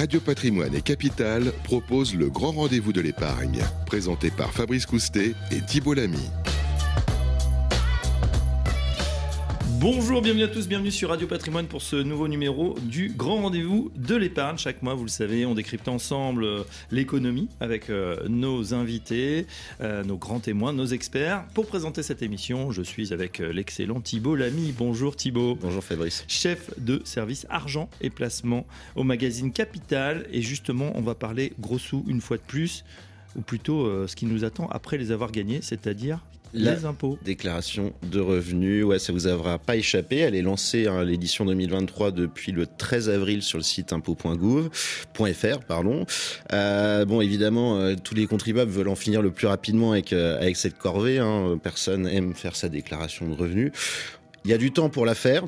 Radio Patrimoine et Capital proposent le grand rendez-vous de l'épargne, présenté par Fabrice Coustet et Thibault Lamy. Bonjour, bienvenue à tous, bienvenue sur Radio Patrimoine pour ce nouveau numéro du grand rendez-vous de l'épargne. Chaque mois, vous le savez, on décrypte ensemble euh, l'économie avec euh, nos invités, euh, nos grands témoins, nos experts. Pour présenter cette émission, je suis avec l'excellent Thibault Lamy. Bonjour Thibault. Bonjour Fabrice. Chef de service argent et placement au magazine Capital. Et justement, on va parler gros sous une fois de plus ou plutôt ce qui nous attend après les avoir gagnés, c'est-à-dire les impôts. Déclaration de revenus, ouais, ça vous aura pas échappé. Elle est lancée à hein, l'édition 2023 depuis le 13 avril sur le site impôt.gouv.fr, pardon. Euh, bon, évidemment, euh, tous les contribuables veulent en finir le plus rapidement avec euh, avec cette corvée. Hein. Personne aime faire sa déclaration de revenus. Il y a du temps pour la faire.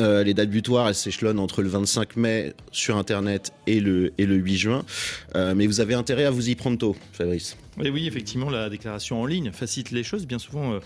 Euh, les dates butoirs, elles s'échelonnent entre le 25 mai sur Internet et le, et le 8 juin. Euh, mais vous avez intérêt à vous y prendre tôt, Fabrice. Oui, oui, effectivement, la déclaration en ligne facilite les choses. Bien souvent, euh,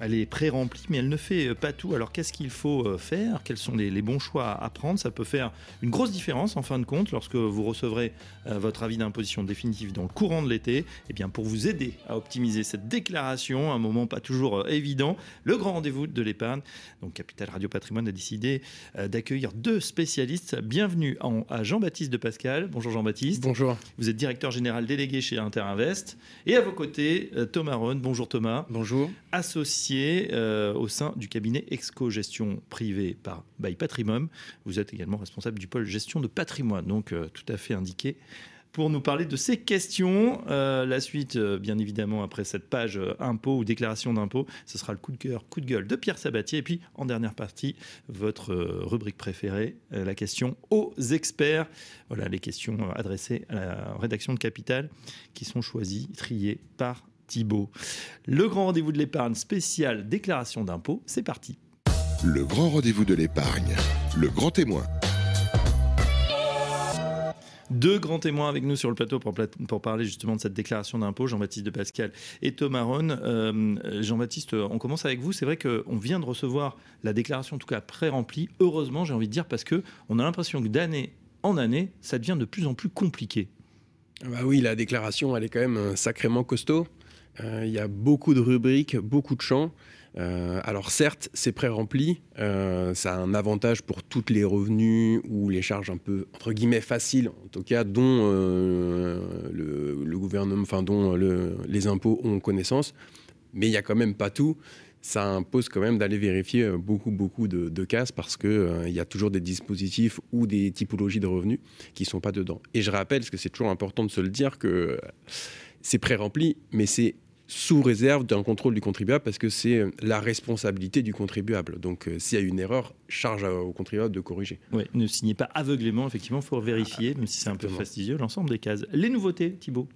elle est pré-remplie, mais elle ne fait pas tout. Alors qu'est-ce qu'il faut euh, faire? Quels sont les, bons choix à prendre? Ça peut faire une grosse différence en fin de compte lorsque vous recevrez euh, votre avis d'imposition définitive dans le courant de l'été. Et eh bien pour vous aider à optimiser cette déclaration, un moment pas toujours euh, évident, le grand rendez-vous de l'épargne. Donc Capital Radio Patrimoine a décidé d'accueillir deux spécialistes. Bienvenue à Jean-Baptiste de Pascal. Bonjour Jean-Baptiste. Bonjour. Vous êtes directeur général délégué chez Interinvest. Et à vos côtés, Thomas Ron. Bonjour Thomas. Bonjour. Associé euh, au sein du cabinet Exco Gestion Privée par By Patrimum. Vous êtes également responsable du pôle gestion de patrimoine, donc euh, tout à fait indiqué pour nous parler de ces questions. Euh, la suite, bien évidemment, après cette page impôt ou déclaration d'impôt, ce sera le coup de cœur, coup de gueule de Pierre Sabatier. Et puis, en dernière partie, votre rubrique préférée, la question aux experts. Voilà les questions adressées à la rédaction de Capital qui sont choisies, triées par Thibault. Le grand rendez-vous de l'épargne spécial déclaration d'impôt, c'est parti. Le grand rendez-vous de l'épargne, le grand témoin. Deux grands témoins avec nous sur le plateau pour, pour parler justement de cette déclaration d'impôt, Jean-Baptiste de Pascal et Thomas Ron. Euh, Jean-Baptiste, on commence avec vous. C'est vrai qu'on vient de recevoir la déclaration, en tout cas pré-remplie. Heureusement, j'ai envie de dire, parce qu'on a l'impression que d'année en année, ça devient de plus en plus compliqué. Ah bah oui, la déclaration, elle est quand même euh, sacrément costaud. Euh, il y a beaucoup de rubriques, beaucoup de champs. Euh, alors certes, c'est pré-rempli, euh, ça a un avantage pour toutes les revenus ou les charges un peu entre guillemets faciles, en tout cas dont le, gouvernement, enfin dont les impôts ont connaissance. Mais il n'y a quand même pas tout. Ça impose quand même d'aller vérifier beaucoup beaucoup de, cases parce que il y a toujours des dispositifs ou des typologies de revenus qui sont pas dedans. Et je rappelle, parce que c'est toujours important de se le dire, que c'est pré-rempli, mais c'est sous réserve d'un contrôle du contribuable parce que c'est euh, la responsabilité du contribuable. Donc euh, s'il y a une erreur, charge au contribuable de corriger. Oui, ne signez pas aveuglément, effectivement, il faut vérifier, même si c'est un peu fastidieux, l'ensemble des cases. Les nouveautés, Thibault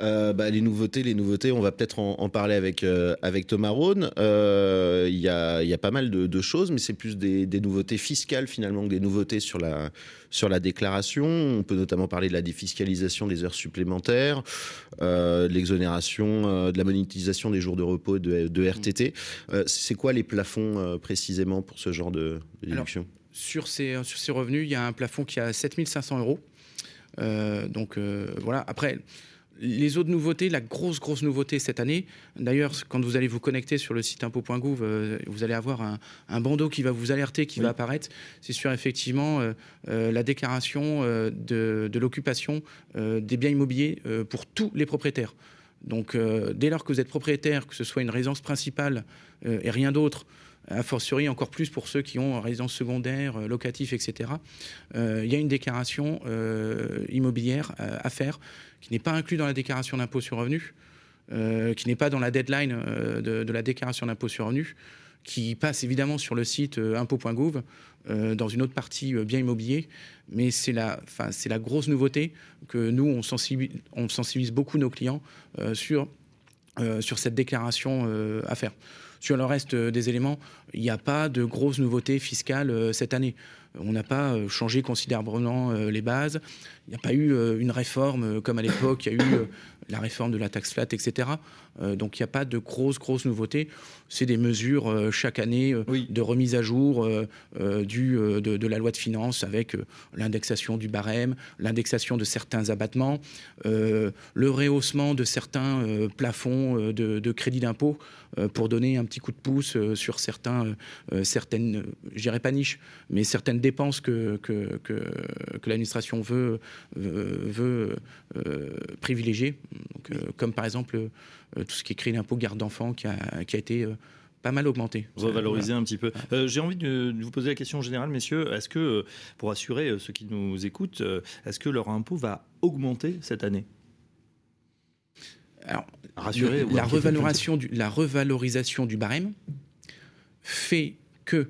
euh, bah, les nouveautés, les nouveautés, on va peut-être en, parler avec, euh, avec Thomas Rhône. Euh, il y, a, y, a, pas mal de, choses, mais c'est plus des, nouveautés fiscales finalement que des nouveautés sur la, sur la déclaration. On peut notamment parler de la défiscalisation des heures supplémentaires, de l'exonération, de la monétisation des jours de repos de, de RTT. c'est quoi les plafonds précisément pour ce genre de, déduction? sur ces, sur ces revenus, il y a un plafond qui est à 7500 euros. donc voilà, après, les autres nouveautés, la grosse, grosse nouveauté cette année, d'ailleurs, quand vous allez vous connecter sur le site impôt.gouv, euh, vous allez avoir un, bandeau qui va vous alerter, qui va apparaître. C'est sur effectivement euh, euh, la déclaration de, l'occupation des biens immobiliers pour tous les propriétaires. Donc, dès lors que vous êtes propriétaire, que ce soit une résidence principale et rien d'autre, a fortiori encore plus pour ceux qui ont résidence secondaire, euh, locatif, etc. Euh, il y a une déclaration euh, immobilière à faire qui n'est pas inclue dans la déclaration d'impôt sur revenu, qui n'est pas dans la deadline de, la déclaration d'impôt sur revenu, qui passe évidemment sur le site impôt.gouv dans une autre partie bien immobilier, mais c'est la, grosse nouveauté que nous, on sensibilise, beaucoup nos clients sur cette déclaration à faire. Sur le reste euh, des éléments, il n'y a pas de grosses nouveautés fiscales euh, cette année. On n'a pas euh, changé considérablement les bases. Il n'y a pas eu une réforme comme à l'époque, il y a eu la réforme de la taxe flat, etc. donc il n'y a pas de grosses, grosses nouveautés. C'est des mesures chaque année de remise à jour du, de, la loi de finances avec l'indexation du barème, l'indexation de certains abattements, le rehaussement de certains plafonds de, de crédit d'impôt pour donner un petit coup de pouce sur certains, certaines, je dirais pas niches, mais certaines dépenses que, que, que, que l'administration veut, veut, privilégier, comme par exemple tout ce qui est crédit d'impôt garde d'enfants qui a, qui a été pas mal augmenté. Revaloriser un petit peu. Euh, j'ai envie de, vous poser la question générale, messieurs. Est-ce que, euh, pour assurer euh, ceux qui nous écoutent, est-ce que leur impôt va augmenter cette année? Alors, Rassurer, la, revalorisation du, la revalorisation du barème fait que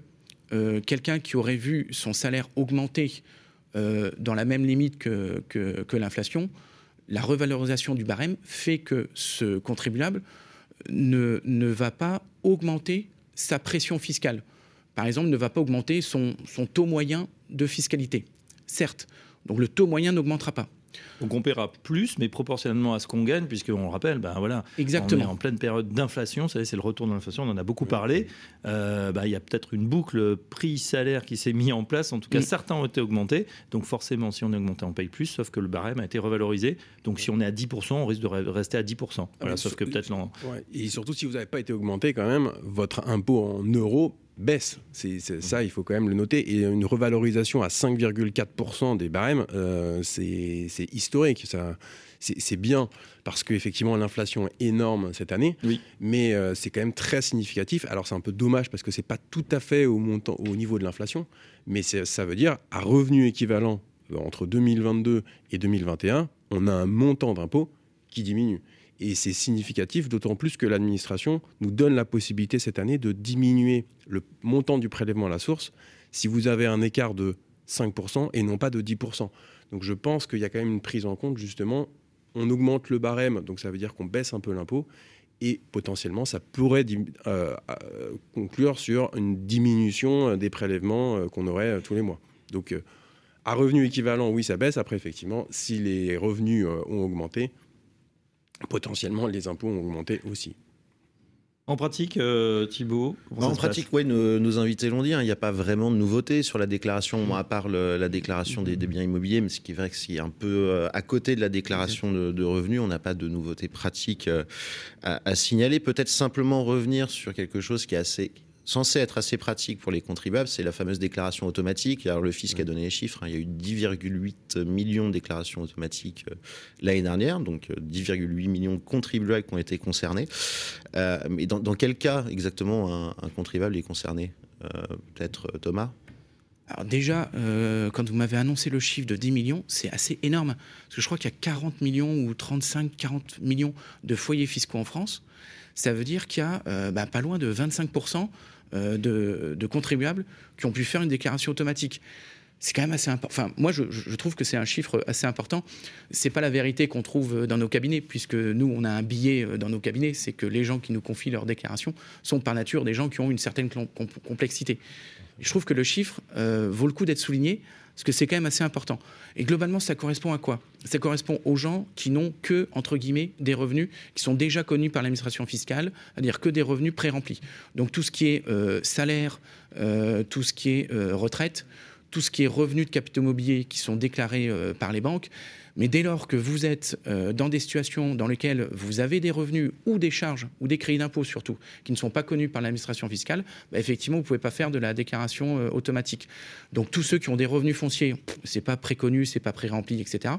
quelqu'un qui aurait vu son salaire augmenter dans la même limite que, l'inflation, la revalorisation du barème fait que ce contribuable ne, va pas augmenter sa pression fiscale. Par exemple, ne va pas augmenter son taux moyen de fiscalité. Certes, donc le taux moyen n'augmentera pas. Donc on paiera plus, mais proportionnellement à ce qu'on gagne, puisqu'on le rappelle, ben voilà, Exactement. on est en pleine période d'inflation, c'est le retour de l'inflation, on en a beaucoup parlé. Euh, ben, il y a peut-être une boucle prix-salaire qui s'est mise en place, en tout cas certains ont été augmentés, donc forcément si on est augmenté on paye plus, sauf que le barème a été revalorisé, donc si on est à 10%, on risque de rester à 10%. Voilà, sauf que peut-être... Et surtout si vous n'avez pas été augmenté quand même, votre impôt en euros baisse. C'est, ça, il faut quand même le noter. Et une revalorisation à 5,4% des barèmes, euh, c'est, historique. Ça, c'est, bien parce qu'effectivement, l'inflation est énorme cette année, oui. mais euh, c'est quand même très significatif. Alors, c'est un peu dommage parce que c'est pas tout à fait au, montant, au niveau de l'inflation, mais ça veut dire à revenu équivalent euh, entre 2022 et 2021, on a un montant d'impôt qui diminue. Et c'est significatif, d'autant plus que l'administration nous donne la possibilité cette année de diminuer le montant du prélèvement à la source si vous avez un écart de 5% et non pas de 10%. Donc je pense qu'il y a quand même une prise en compte, justement, on augmente le barème, donc ça veut dire qu'on baisse un peu l'impôt, et potentiellement ça pourrait euh, euh, conclure sur une diminution des prélèvements euh, qu'on aurait tous les mois. Donc à revenu équivalent, oui, ça baisse. Après, effectivement, si les revenus ont augmenté, potentiellement les impôts ont augmenté aussi. En pratique, euh, Thibault En pratique, oui, nos, invités l'ont dit, hein, il n'y a pas vraiment de nouveauté sur la déclaration, à part la déclaration des, biens immobiliers, mais ce qui est vrai que c'est un peu euh, à côté de la déclaration de, revenus, on n'a pas de nouveauté pratique euh, à, signaler. Peut-être simplement revenir sur quelque chose qui est assez censé être assez pratique pour les contribuables, c'est la fameuse déclaration automatique. Alors le fisc a donné les chiffres, hein. il y a eu 10,8 millions de déclarations automatiques euh, l'année dernière, donc 10,8 euh, millions de contribuables qui ont été concernés. Euh, mais dans, quel cas exactement un, contribuable est concerné Peut-être Thomas? Alors déjà, quand vous m'avez annoncé le chiffre de 10 millions, c'est assez énorme. Parce que je crois qu'il y a 40 millions ou 35, 40 millions de foyers fiscaux en France. Ça veut dire qu'il y a bah, pas loin de 25% euh, de, contribuables qui ont pu faire une déclaration automatique. C'est quand même assez important. Enfin, moi, je, trouve que c'est un chiffre assez important. C'est pas la vérité qu'on trouve dans nos cabinets, puisque nous, on a un billet euh, dans nos cabinets. C'est que les gens qui nous confient leurs déclarations sont par nature des gens qui ont une certaine complexité. je trouve que le chiffre euh, vaut le coup d'être souligné parce que c'est quand même assez important. Et globalement, ça correspond à quoi? Ça correspond aux gens qui n'ont que, entre guillemets, des revenus qui sont déjà connus par l'administration fiscale, c'est-à-dire que des revenus pré-remplis. Donc tout ce qui est euh, salaire, euh, tout ce qui est euh, retraite, tout ce qui est revenus de capitaux mobiliers qui sont déclarés par les banques, mais dès lors que vous êtes euh, dans des situations dans lesquelles vous avez des revenus ou des charges ou des crédits d'impôt surtout qui ne sont pas connus par l'administration fiscale, bah, effectivement vous ne pouvez pas faire de la déclaration euh, automatique. Donc tous ceux qui ont des revenus fonciers, c'est pas préconnu, c'est pas pré-rempli, etc.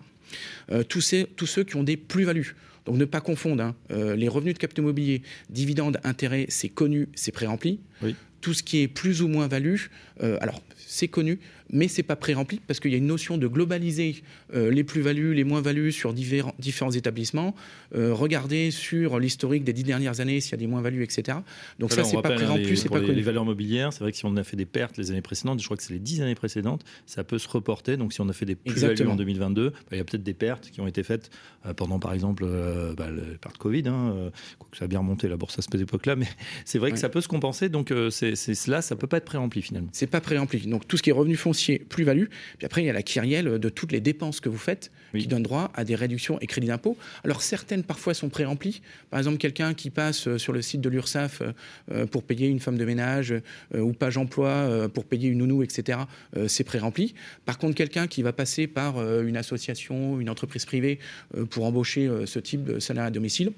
Euh, tous, ces, tous ceux qui ont des plus-values. Donc ne pas confondre hein, les revenus de capitaux immobilier, dividendes, intérêts, c'est connu, c'est pré-rempli. Oui tout ce qui est plus ou moins valu, euh, alors c'est connu, mais c'est pas pré-rempli parce qu'il y a une notion de globaliser euh, les plus-values, les moins-values sur différents, différents établissements, euh, regarder sur l'historique des dix dernières années s'il y a des moins-values, etc. Donc ça, c'est pas pré-rempli, c'est pas les, connu. Les valeurs mobilières, c'est vrai que si on a fait des pertes les années précédentes, je crois que c'est les dix années précédentes, ça peut se reporter. Donc si on a fait des plus-values en 2022, bah, il y a peut-être des pertes qui ont été faites pendant, par exemple, euh, bah, l'épargne Covid. Hein, ça a bien remonté la bourse à cette époque-là, mais c'est vrai que ça peut se compenser. Donc c'est cela, ça peut pas être préampli finalement. C'est pas préampli. Donc tout ce qui est revenu foncier, plus-value. Puis après, il y a la kyrielle de toutes les dépenses que vous faites qui donne droit à des réductions et crédits d'impôt. Alors certaines parfois sont pré-remplies. Par exemple, quelqu'un qui passe sur le site de l'URSSAF pour payer une femme de ménage ou page emploi pour payer une nounou, etc. c'est pré-rempli. Par contre, quelqu'un qui va passer par une association, une entreprise privée pour embaucher ce type de salaire à domicile,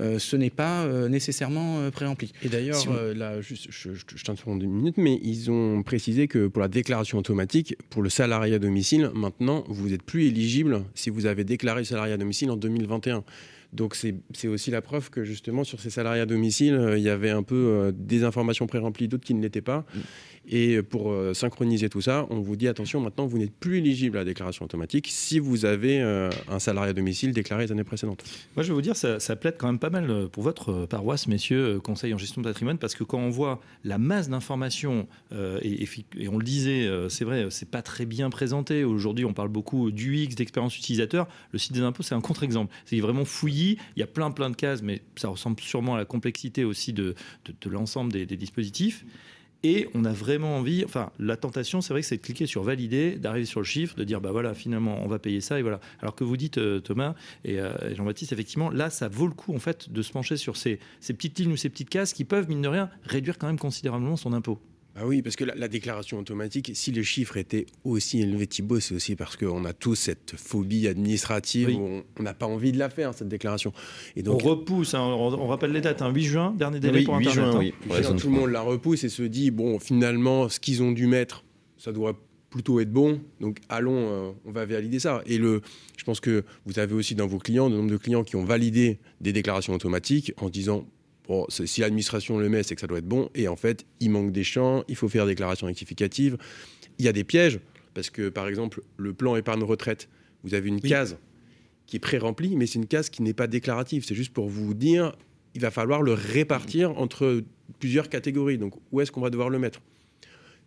euh, ce n'est pas euh, nécessairement euh, préempli. Et d'ailleurs, là, juste, je, je, je t'interromps une minute, mais ils ont précisé que pour la déclaration automatique, pour le salarié à domicile, maintenant, vous n'êtes plus éligible si vous avez déclaré le salarié à domicile en 2021. Donc c'est aussi la preuve que justement sur ces salariés à domicile, il y avait un peu des informations pré-remplies, d'autres qui ne l'étaient pas. Mm. Et pour euh, synchroniser tout ça, on vous dit attention, maintenant vous n'êtes plus éligible à la déclaration automatique si vous avez euh, un salarié à domicile déclaré les années précédentes. Moi je vais vous dire, ça, ça plaide quand même pas mal euh, pour votre paroisse, messieurs, conseil en gestion de patrimoine, parce que quand on voit la masse d'informations, et, on le disait, c'est vrai, c'est pas très bien présenté. Aujourd'hui, on parle beaucoup du X, d'expérience utilisateur. Le site des impôts, c'est un contre-exemple. C'est vraiment fouillis, il y a plein plein de cases, mais ça ressemble sûrement à la complexité aussi de, l'ensemble des dispositifs. Et on a vraiment envie, enfin, la tentation, c'est vrai que c'est de cliquer sur valider, d'arriver sur le chiffre, de dire, bah voilà, finalement, on va payer ça, et voilà. Alors que vous dites, euh, Thomas euh, et, Jean-Baptiste, effectivement, là, ça vaut le coup, en fait, de se pencher sur ces, ces petites lignes ou ces petites cases qui peuvent, mine de rien, réduire quand même considérablement son impôt. Ah oui, parce que la, déclaration automatique, si les chiffres étaient aussi élevés, Thibault, c'est aussi parce qu'on a tous cette phobie administrative où on n'a pas envie de la faire, cette déclaration. Et donc, on repousse, hein, on, rappelle les dates, 8 hein, juin, dernier délai pour Internet. Juin, oui. Hein. tout le monde la repousse et se dit, bon, finalement, ce qu'ils ont dû mettre, ça doit plutôt être bon. Donc allons, euh, on va valider ça. Et le, je pense que vous avez aussi dans vos clients, le nombre de clients qui ont validé des déclarations automatiques en disant Bon, si l'administration le met, c'est que ça doit être bon. Et en fait, il manque des champs, il faut faire déclaration rectificative. Il y a des pièges, parce que par exemple, le plan épargne retraite, vous avez une case qui est pré-remplie, mais c'est une case qui n'est pas déclarative. C'est juste pour vous dire, il va falloir le répartir entre plusieurs catégories. Donc, où est-ce qu'on va devoir le mettre?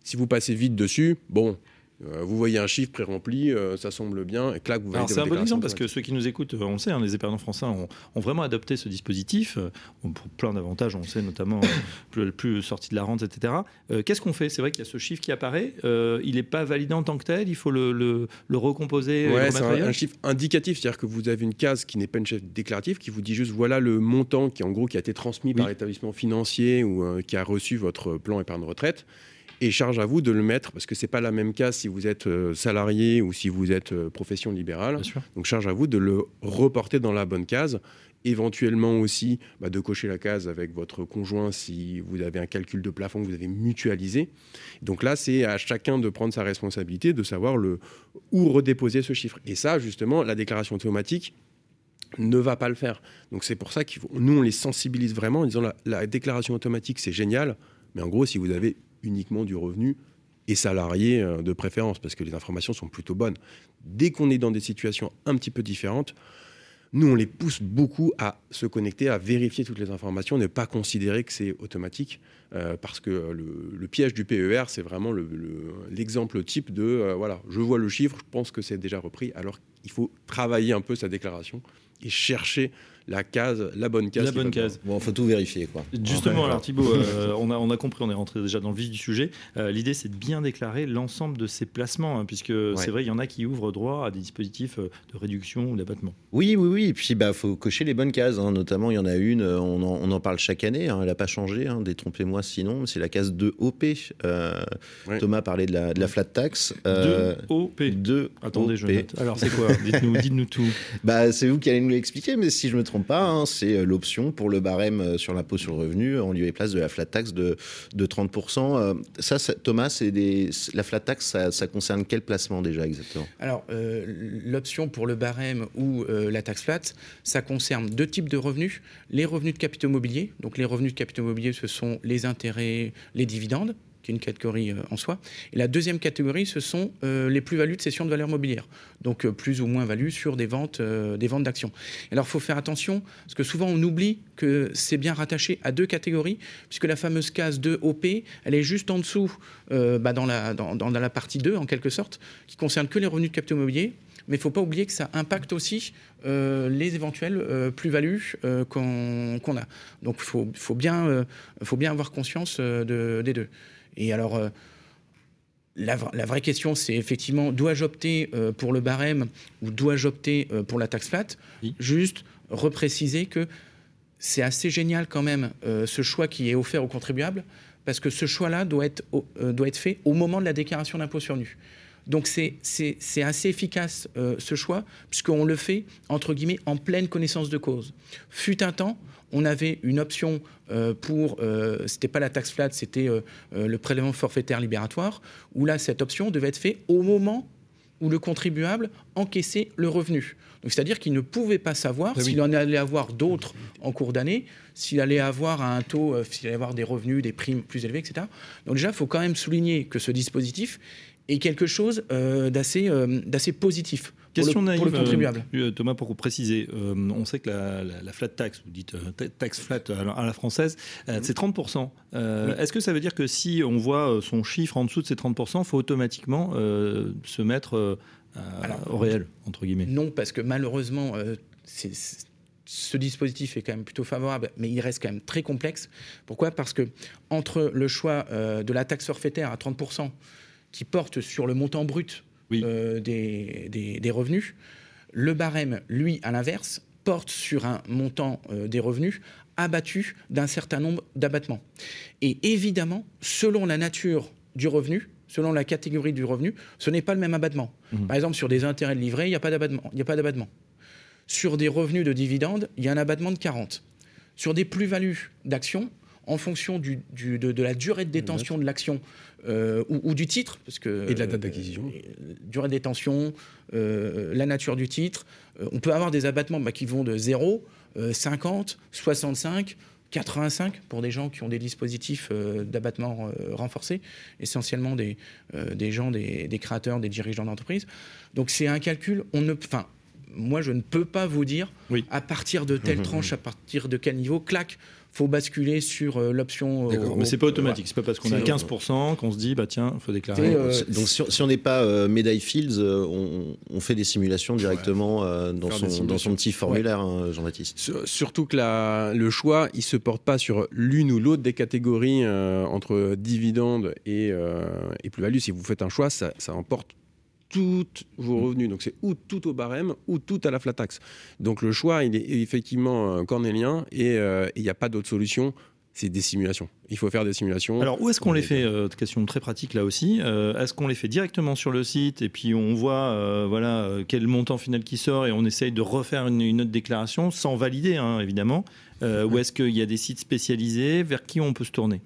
Si vous passez vite dessus, bon, euh, vous voyez un chiffre pré-rempli, euh, ça semble bien, et clac, vous C'est un bon exemple parce que ceux qui nous écoutent, on sait, hein, les épargnants français ont, vraiment adopté ce dispositif euh, pour plein d'avantages, on sait notamment plus, plus sortie de la rente, etc. Qu'est-ce qu'on fait? C'est vrai qu'il y a ce chiffre qui apparaît, il n'est pas validé en tant que tel, il faut le, le, recomposer. Ouais, c'est un, chiffre indicatif, c'est-à-dire que vous avez une case qui n'est pas une chef déclarative, qui vous dit juste voilà le montant qui en gros qui a été transmis par l'établissement financier ou qui a reçu votre plan épargne retraite et charge à vous de le mettre, parce que ce n'est pas la même case si vous êtes euh, salarié ou si vous êtes euh, profession libérale. Donc charge à vous de le reporter dans la bonne case. Éventuellement aussi bah, de cocher la case avec votre conjoint si vous avez un calcul de plafond que vous avez mutualisé. Donc là, c'est à chacun de prendre sa responsabilité, de savoir le, où redéposer ce chiffre. Et ça, justement, la déclaration automatique, ne va pas le faire. Donc c'est pour ça que nous, on les sensibilise vraiment en disant la, la déclaration automatique, c'est génial, mais en gros, si vous avez uniquement du revenu et salarié euh, de préférence, parce que les informations sont plutôt bonnes. Dès qu'on est dans des situations un petit peu différentes, nous, on les pousse beaucoup à se connecter, à vérifier toutes les informations, ne pas considérer que c'est automatique, euh, parce que le, piège du PER, c'est vraiment l'exemple type de, euh, voilà, je vois le chiffre, je pense que c'est déjà repris, alors qu'il faut travailler un peu sa déclaration et chercher la case, la bonne case. La bonne case. Bon, faut tout vérifier, quoi. Justement, alors Thibault, euh, on, a, on a compris, on est rentré déjà dans le vif du sujet. Euh, l'idée, c'est de bien déclarer l'ensemble de ces placements, hein, puisque c'est vrai, il y en a qui ouvrent droit à des dispositifs euh, de réduction ou d'abattement. Oui, oui, oui. Et puis, bah, faut cocher les bonnes cases. Hein. Notamment, il y en a une, on en, on en parle chaque année. Hein. elle n'a pas changé. Détrompez-moi sinon. C'est la case 2OP. Thomas parlait de la, de la flat tax. 2OP. 2 Attendez, je note. Alors, c'est quoi? Dites-nous dites tout. Bah, c'est vous qui allez nous l'expliquer, mais si je me trompe pas, hein, c'est euh, l'option pour le barème euh, sur l'impôt sur le revenu en lieu et place de la flat tax de, de 30%. Euh, ça, Thomas, la flat tax, ça, concerne quel placement déjà exactement? Alors, l'option pour le barème ou la taxe flat, ça concerne deux types de revenus. Les revenus de capitaux mobiliers. Donc, les revenus de capitaux mobiliers, ce sont les intérêts, les dividendes une catégorie euh, en soi. Et la deuxième catégorie, ce sont euh, les plus-values de cession de valeur mobilière, donc euh, plus ou moins values sur des ventes, des ventes d'actions. Alors, il faut faire attention, parce que souvent on oublie que c'est bien rattaché à deux catégories, puisque la fameuse case 2 OP, elle est juste en dessous, bah, dans, la, partie 2, en quelque sorte, qui concerne que les revenus de capitaux mobilier mais il ne faut pas oublier que ça impacte aussi les éventuelles plus-values qu'on a. Donc il faut, bien, avoir conscience de, des deux. Et alors, la, vraie question, c'est effectivement, dois-je opter pour le barème ou dois-je opter pour la taxe flat? Juste repréciser que c'est assez génial quand même ce choix qui est offert aux contribuables parce que ce choix-là doit, être, euh, doit être fait au moment de la déclaration d'impôt sur nu. Donc c'est assez efficace euh, ce choix, puisqu'on le fait, entre guillemets, en pleine connaissance de cause. Fut un temps, on avait une option euh, pour, c'était pas la taxe flat, c'était le prélèvement forfaitaire libératoire, où là, cette option devait être faite au moment où le contribuable encaissait le revenu. Donc c'est-à-dire qu'il ne pouvait pas savoir ah s'il en allait avoir d'autres en cours d'année, s'il allait avoir un taux, euh, s'il allait avoir des revenus, des primes plus élevés, etc. Donc déjà, il faut quand même souligner que ce dispositif est quelque chose euh, euh, d'assez positif. Question pour le, contribuable. Thomas, pour vous préciser, on sait que la, flat tax, vous dites taxe flat à la française, c'est 30%. Est-ce que ça veut dire que si on voit son chiffre en dessous de ces 30%, il faut automatiquement se mettre au réel, entre guillemets? Non, parce que malheureusement, c'est ce dispositif est quand même plutôt favorable, mais il reste quand même très complexe. Pourquoi? Parce que entre le choix euh, de la taxe forfaitaire à 30%, qui porte sur le montant brut euh, des, revenus, le barème, lui, à l'inverse, porte sur un montant euh, des revenus abattu d'un certain nombre d'abattements. Et évidemment, selon la nature du revenu, selon la catégorie du revenu, ce n'est pas le même abattement. Mmh. Par exemple, sur des intérêts de livret, il n'y a pas d'abattement. Sur des revenus de dividendes, il y a un abattement de 40. Sur des plus-values d'actions, en fonction du, de, la durée de détention de l'action euh, ou, du titre, parce que et de la date d'acquisition, euh, durée de détention, euh, la nature du titre, on peut avoir des abattements bah, qui vont de 0, 50, 65. 85 pour des gens qui ont des dispositifs d'abattement renforcés, essentiellement des, des gens, des, des, créateurs, des dirigeants d'entreprise. Donc c'est un calcul, on ne, enfin, moi, je ne peux pas vous dire à partir de telle mmh, mmh, tranche, mmh. à partir de quel niveau, clac, faut basculer sur euh, l'option. Euh, D'accord, mais c'est pas automatique. C'est pas parce qu'on a 15% qu'on se dit bah tiens, il faut déclarer. Euh, donc si, on n'est pas médaille Fields, on, fait des simulations directement dans, son, dans, son, petit formulaire, hein, Jean-Baptiste. Surtout que la, le choix, il se porte pas sur l'une ou l'autre des catégories entre dividendes et, et plus-value. Si vous faites un choix, ça, ça emporte tous vos revenus. Donc c'est ou tout au barème ou tout à la flat tax. Donc le choix, il est effectivement euh, cornélien et euh, il n'y a pas d'autre solution. C'est des simulations. Il faut faire des simulations. Alors où est-ce qu'on les fait euh, Question très pratique là aussi. est-ce qu'on les fait directement sur le site et puis on voit voilà quel montant final qui sort et on essaye de refaire une, autre déclaration sans valider hein, évidemment. ou est-ce qu'il y a des sites spécialisés vers qui on peut se tourner?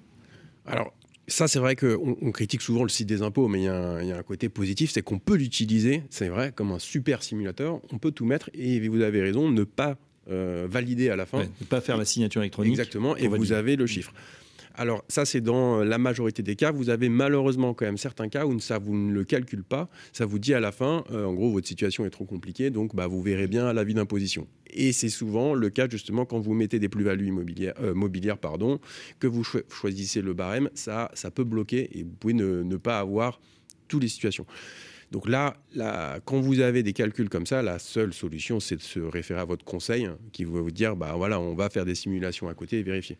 Alors ça, c'est vrai qu'on on critique souvent le site des impôts, mais il y, a un côté positif, c'est qu'on peut l'utiliser, c'est vrai, comme un super simulateur. On peut tout mettre et vous avez raison, ne pas euh, valider à la fin. ne pas faire la signature électronique. Exactement, et vous avez le chiffre. Alors ça, c'est dans la majorité des cas. Vous avez malheureusement quand même certains cas où ça vous ne le calcule pas. Ça vous dit à la fin, euh, en gros, votre situation est trop compliquée, donc bah, vous verrez bien à l'avis d'imposition. Et c'est souvent le cas justement quand vous mettez des plus-values immobilières, euh, mobilières, pardon, que vous choisissez le barème, ça, peut bloquer et vous pouvez ne, pas avoir toutes les situations. Donc là, là, quand vous avez des calculs comme ça, la seule solution, c'est de se référer à votre conseil hein, qui va vous dire, bah voilà, on va faire des simulations à côté et vérifier.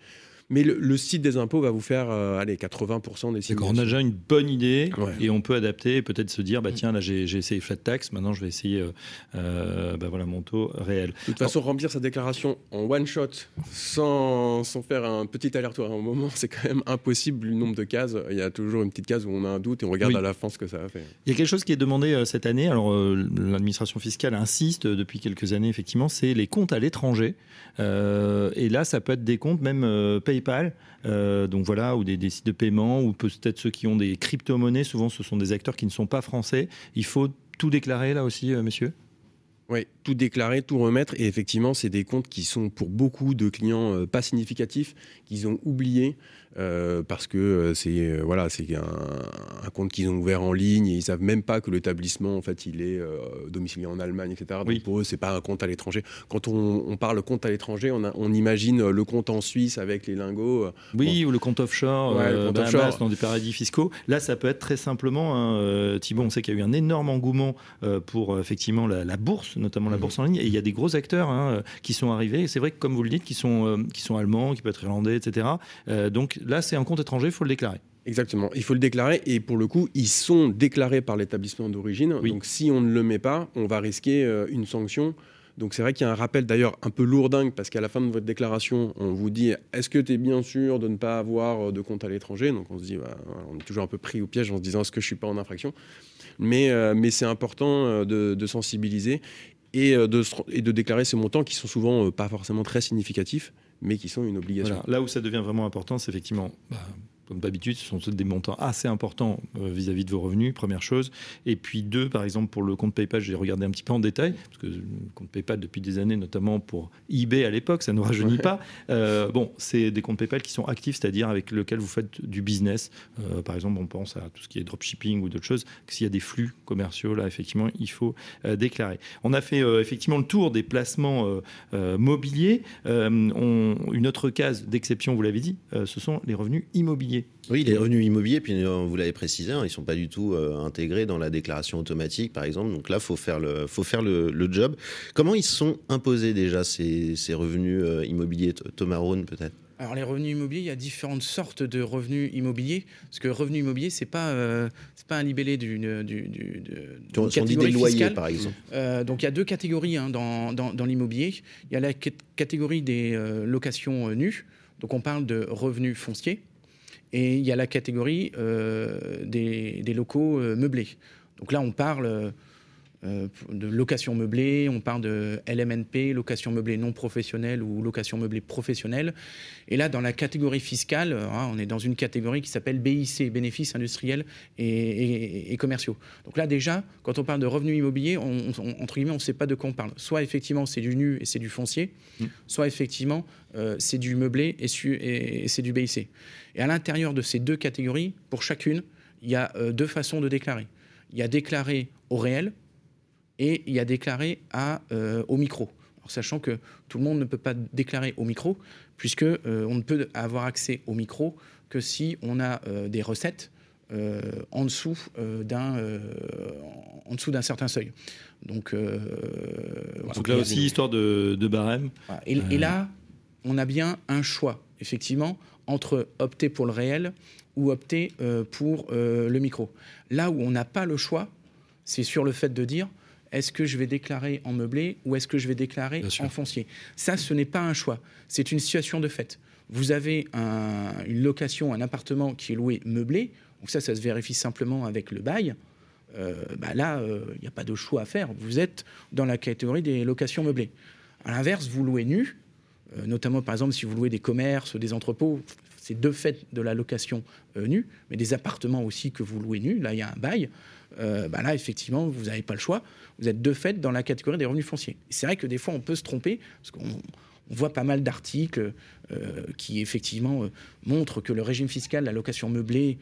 Mais le, site des impôts va vous faire euh, allez, 80% des simulations. On a déjà une bonne idée et on peut adapter et peut-être se dire bah, tiens, là j'ai essayé flat tax, maintenant je vais essayer euh, euh, bah, voilà, mon taux réel. De toute façon, remplir sa déclaration en one shot sans, sans faire un petit aller-retour à un moment, c'est quand même impossible le nombre de cases. Il y a toujours une petite case où on a un doute et on regarde à la fin ce que ça va faire. Il y a quelque chose qui est demandé cette année. Alors, l'administration fiscale insiste depuis quelques années, effectivement, c'est les comptes à l'étranger. et là, ça peut être des comptes même Euh, donc voilà, ou des, sites de paiement, ou peut-être ceux qui ont des crypto-monnaies. Souvent, ce sont des acteurs qui ne sont pas français. Il faut tout déclarer là aussi, euh, messieurs Oui, tout déclarer, tout remettre. Et effectivement, c'est des comptes qui sont pour beaucoup de clients euh, pas significatifs, qu'ils ont oubliés euh, parce que euh, c'est voilà, c'est un, compte qu'ils ont ouvert en ligne et ils savent même pas que l'établissement en fait il est domicilié en Allemagne, etc. Donc pour eux, c'est pas un compte à l'étranger. Quand on, parle compte à l'étranger, on, on, imagine le compte en Suisse avec les lingots. Oui, ou le compte offshore, le compte offshore. dans des paradis fiscaux. Là, ça peut être très simplement. Hein, Thibault, on sait qu'il y a eu un énorme engouement pour effectivement la, la bourse notamment la mhm. bourse en ligne. Et il y a des gros acteurs hein, qui sont arrivés. C'est vrai que, comme vous le dites, qui sont, euh, qui sont allemands, qui peuvent être irlandais, etc. Euh, donc là, c'est un compte étranger, il faut le déclarer. Exactement, il faut le déclarer et pour le coup, ils sont déclarés par l'établissement d'origine. Donc si on ne le met pas, on va risquer euh, une sanction. Donc c'est vrai qu'il y a un rappel d'ailleurs un peu lourdingue parce qu'à la fin de votre déclaration, on vous dit est-ce que tu es bien sûr de ne pas avoir de compte à l'étranger? Donc on se dit, bah, on est toujours un peu pris au piège en se disant est-ce que je suis pas en infraction? Mais, mais c'est important de, de, sensibiliser et euh, de, et de déclarer ces montants qui sont souvent euh, pas forcément très significatifs, mais qui sont une obligation. Là où ça devient vraiment important, c'est effectivement bah, comme d'habitude, ce sont des montants assez importants euh, vis-à-vis de vos revenus, première chose. Et puis deux, par exemple, pour le compte PayPal, j'ai regardé un petit peu en détail, parce que le compte PayPal depuis des années, notamment pour eBay à l'époque, ça ne rajeunit pas. Euh, bon, c'est des comptes PayPal qui sont actifs, c'est-à-dire avec lesquels vous faites du business. Euh, par exemple, on pense à tout ce qui est dropshipping ou d'autres choses. S'il y a des flux commerciaux, là, effectivement, il faut déclarer. On a fait effectivement le tour des placements mobiliers. une autre case d'exception, vous l'avez dit, ce sont les revenus immobiliers. Oui, les revenus immobiliers, puis euh, vous l'avez précisé, hein, ils ne sont pas du tout euh, intégrés dans la déclaration automatique, par exemple. Donc là, il faut faire, le, faut faire le, job. Comment ils sont imposés déjà, ces, revenus euh, immobiliers? Thomas Rhone, peut-être alors les revenus immobiliers, il y a différentes sortes de revenus immobiliers, parce que revenu immobilier, c'est pas pas un libellé d'une du, du, catégorie des loyers, par exemple. donc il y a deux catégories hein, dans, dans, l'immobilier. Il y a la catégorie des locations nues, donc on parle de revenus fonciers. Et il y a la catégorie euh, des, locaux euh, meublés. Donc là, on parle euh, de location meublée, on parle de LMNP, location meublée non professionnelle ou location meublée professionnelle. Et là, dans la catégorie fiscale, hein, on est dans une catégorie qui s'appelle BIC, bénéfices industriels et, commerciaux. Donc là, déjà, quand on parle de revenus immobiliers, on, entre guillemets, on ne sait pas de quoi on parle. Soit effectivement, c'est du nu et c'est du foncier, mmh. soit effectivement, c'est du meublé et c'est du BIC. Et à l'intérieur de ces deux catégories, pour chacune, il y a euh, deux façons de déclarer. Il y a déclaré au réel et il y a déclaré à, euh, au micro. sachant que tout le monde ne peut pas déclarer au micro, puisque euh, on ne peut avoir accès au micro que si on a des recettes en dessous d'un en dessous d'un certain seuil. Donc, Donc là aussi, histoire de, barème. et, là, on a bien un choix, effectivement, entre opter pour le réel ou opter euh, pour euh, le micro. Là où on n'a pas le choix, c'est sur le fait de dire est-ce que je vais déclarer en meublé ou est-ce que je vais déclarer en foncier? Ça, ce n'est pas un choix, c'est une situation de fait. Vous avez une location, un appartement qui est loué meublé, donc ça, ça se vérifie simplement avec le bail. Euh, bah là, il n'y a pas de choix à faire. Vous êtes dans la catégorie des locations meublées. À l'inverse, vous louez nu, euh, notamment par exemple si vous louez des commerces, des entrepôts, c'est de fait de la location euh, nue, mais des appartements aussi que vous louez nus, là il y a un bail, euh, bah là effectivement vous n'avez pas le choix, vous êtes de fait dans la catégorie des revenus fonciers. C'est vrai que des fois on peut se tromper, parce qu'on voit pas mal d'articles qui effectivement montrent que le régime fiscal, la location meublée,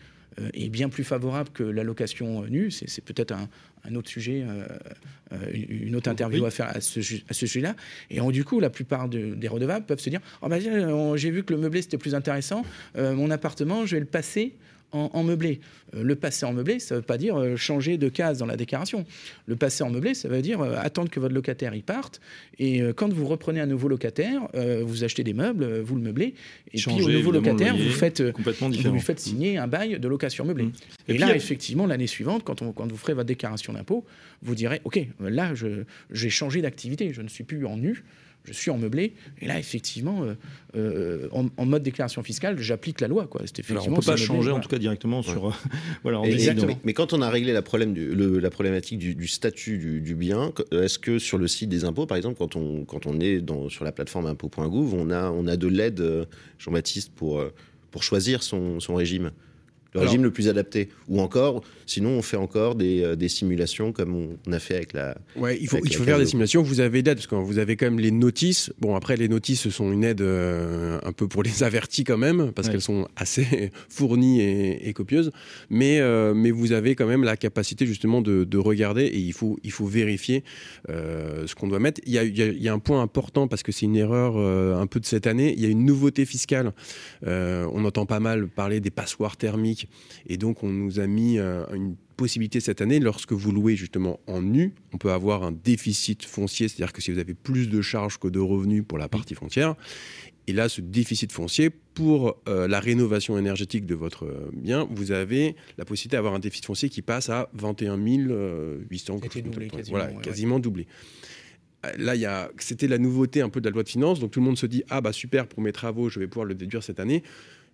est bien plus favorable que la location nue. C'est peut-être un, un autre sujet, euh, euh, une autre interview à faire à ce, sujet-là. Et du coup, la plupart des redevables peuvent se dire oh, bah, j'ai vu que le meublé c'était plus intéressant, euh, mon appartement, je vais le passer en, meublé. Euh, le passer en meublé, ça ne veut pas dire euh, changer de case dans la déclaration. Le passer en meublé, ça veut dire euh, attendre que votre locataire y parte. Et quand vous reprenez un nouveau locataire, vous achetez des meubles, vous le meublez. Et puis au nouveau locataire, vous, faites, vous lui faites signer un bail de location meublée. Mmh. Et, là, effectivement, l'année suivante, quand, on, quand vous ferez votre déclaration d'impôt, vous direz OK, là, j'ai changé d'activité. Je ne suis plus en nu je suis en meublé. Et là, effectivement, euh, euh, en, mode déclaration fiscale, j'applique la loi. Quoi. Alors, on ne peut pas changer, en tout cas, directement sur. Euh, voilà, mais, quand on a réglé la, problème du, la problématique du, statut du, bien, est-ce que sur le site des impôts, par exemple, quand on, quand on est dans, sur la plateforme impôts.gouv, on a, on a de l'aide, Jean-Baptiste, pour, pour choisir son, son régime? Le régime le plus adapté. Ou encore, sinon on fait encore des, euh, des simulations comme on a fait avec la. Ouais, il faut, il faire des simulations. Vous avez d'aide parce que vous avez quand même les notices. Bon, après les notices, ce sont une aide euh, un peu pour les avertis quand même parce Ouais. qu'elles sont assez fournies et, et copieuses. Mais euh, mais vous avez quand même la capacité justement de, de regarder et il faut il faut vérifier ce qu'on doit mettre. Il y a, il y a- il y a un point important parce que c'est une erreur un peu de cette année. Il y a une nouveauté fiscale. On entend pas mal parler des passoires thermiques et donc on nous a mis euh, une possibilité cette année, lorsque vous louez justement en nu, on peut avoir un déficit foncier, c'est-à-dire que si vous avez plus de charges que de revenus pour la partie foncière, et là, ce déficit foncier, pour euh, la rénovation énergétique de votre euh, bien, vous avez la possibilité d'avoir un déficit foncier qui passe à 21 800. Qui a été doublé quasiment, Voilà, ouais, quasiment doublé. Là, y a, c'était la nouveauté un peu de la loi de finances, donc tout le monde se dit ah bah super pour mes travaux, je vais pouvoir le déduire cette année.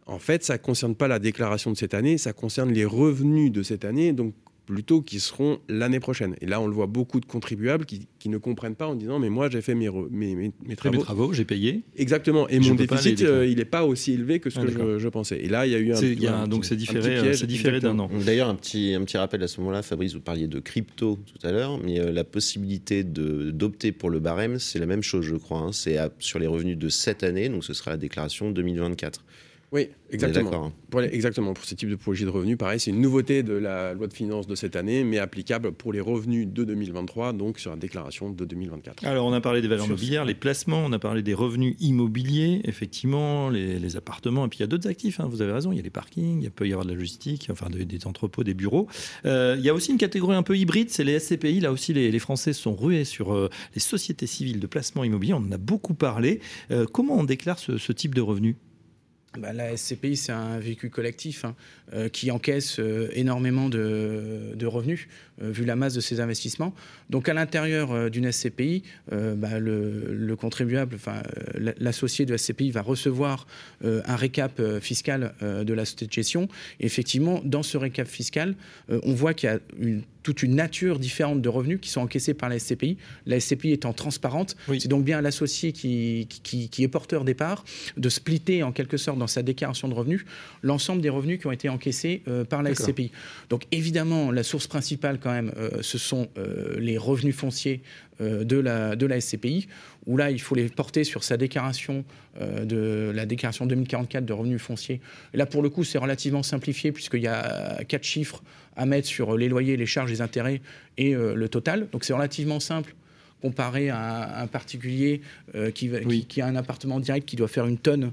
En fait, ça ne concerne pas la déclaration de cette année, ça concerne les revenus de cette année, donc plutôt qui seront l'année prochaine. Et là, on le voit beaucoup de contribuables qui, qui ne comprennent pas en disant mais moi j'ai fait mes, re- mes, mes, mes Mes travaux. travaux, j'ai payé. Exactement. Et mon déficit, euh, il n'est pas aussi élevé que ce Ah, que je, je pensais. Et là, il y a eu un, C'est- il y a voilà, un- un donc petit- c'est différé, différé d'un an. D'ailleurs, un petit, un petit rappel à ce moment-là, Fabrice, vous parliez de crypto tout à l'heure, mais euh, la possibilité de- d'opter pour le barème, c'est la même chose, je crois. hein. C'est sur les revenus de cette année, donc ce sera la déclaration 2024. Oui, est exactement. hein. Pour les- exactement. Pour ce type de projet de revenus, pareil, c'est une nouveauté de la loi de finances de cette année, mais applicable pour les revenus de 2023, donc sur la déclaration de 2024. Alors, on a parlé des valeurs mobilières, les placements, on a parlé des revenus immobiliers, effectivement, les, les appartements, et puis il y a d'autres actifs, hein, vous avez raison, il y a les parkings, il peut y avoir de la logistique, enfin des, des entrepôts, des bureaux. Euh, il y a aussi une catégorie un peu hybride, c'est les SCPI. Là aussi, les, les Français sont rués sur euh, les sociétés civiles de placement immobilier, on en a beaucoup parlé. Euh, comment on déclare ce, ce type de revenus Bah, la SCPI, c'est un véhicule collectif hein, euh, qui encaisse euh, énormément de, de revenus, euh, vu la masse de ses investissements. Donc, à l'intérieur d'une SCPI, bah, le, le contribuable, enfin, la- l'associé de SCPI va recevoir un récap fiscal de la société de gestion. Et effectivement, dans ce récap fiscal, on voit qu'il y a une- toute une nature différente de revenus qui sont encaissés par la SCPI. La SCPI étant transparente, Oui. c'est donc bien l'associé qui, qui, qui est porteur des parts de splitter en quelque sorte dans sa déclaration de revenus l'ensemble des revenus qui ont été encaissés euh, par la. SCPI. Donc évidemment, la source principale quand même, euh, ce sont euh, les revenus fonciers de, la, de la SCPI, où là, il faut les porter sur sa déclaration de la déclaration 2044 de revenus fonciers. Et là, pour le coup, c'est relativement simplifié puisqu'il y a quatre chiffres à mettre sur les loyers, les charges, les intérêts et le total. Donc c'est relativement simple comparé à un, un particulier qui, va- Oui. qui, qui a un appartement direct qui doit faire une tonne.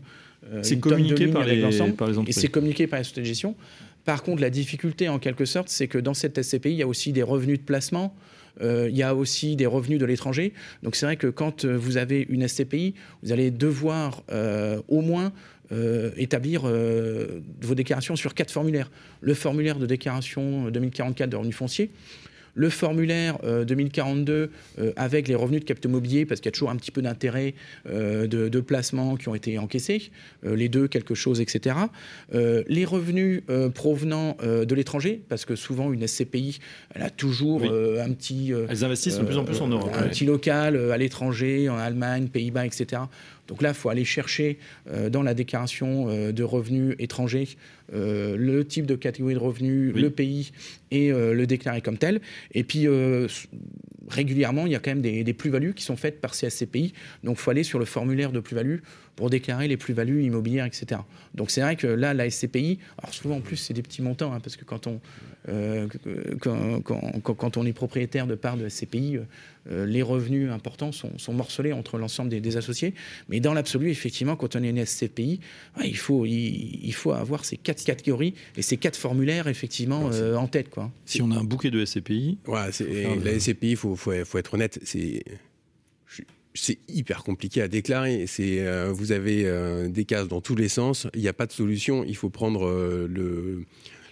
Euh, C'est communiqué par les, par les Et c'est communiqué par la société de gestion. Par contre, la difficulté, en quelque sorte, c'est que dans cette SCPI, il y a aussi des revenus de placement. euh, il y a aussi des revenus de l'étranger. Donc c'est vrai que quand euh, vous avez une SCPI, vous allez devoir euh, au moins euh, établir vos déclarations sur quatre formulaires. Le formulaire de déclaration 2044 de revenus fonciers, le formulaire euh, 2042 euh, avec les revenus de capital mobilier, parce qu'il y a toujours un petit peu d'intérêt euh, de, de placement qui ont été encaissés, euh, les deux, quelque chose, etc. Euh, les revenus euh, provenant euh, de l'étranger, parce que souvent une SCPI, elle a toujours Oui. euh, un petit... euh, Elles investissent de plus en plus en euh, Europe. Un ouais. petit local euh, à l'étranger, en Allemagne, Pays-Bas, etc. Donc là, il faut aller chercher euh, dans la déclaration euh, de revenus étrangers euh, le type de catégorie de revenus, Oui. le pays et le déclarer comme tel. Et puis, régulièrement, il y a quand même des, des plus-values qui sont faites par ces SCPI. Donc, il faut aller sur le formulaire de plus-value pour déclarer les plus-values immobilières, etc. Donc, c'est vrai que là, la SCPI, alors souvent en plus, c'est des petits montants, hein, parce que quand on, euh, quand, quand- on est propriétaire de parts de SCPI, euh, les revenus importants sont, sont morcelés entre l'ensemble des, des associés. Mais dans l'absolu, effectivement, quand on est une SCPI, ouais, il, faut, il, il faut avoir ces quatre catégories et ces quatre formulaires, effectivement, euh, en tête. Quoi. Si on a un bouquet de SCPI, Ouais, la SCPI, il faut, faut, faut être honnête, c'est hyper compliqué à déclarer. C'est euh, vous avez euh, des cases dans tous les sens. Il n'y a pas de solution. Il faut prendre euh, le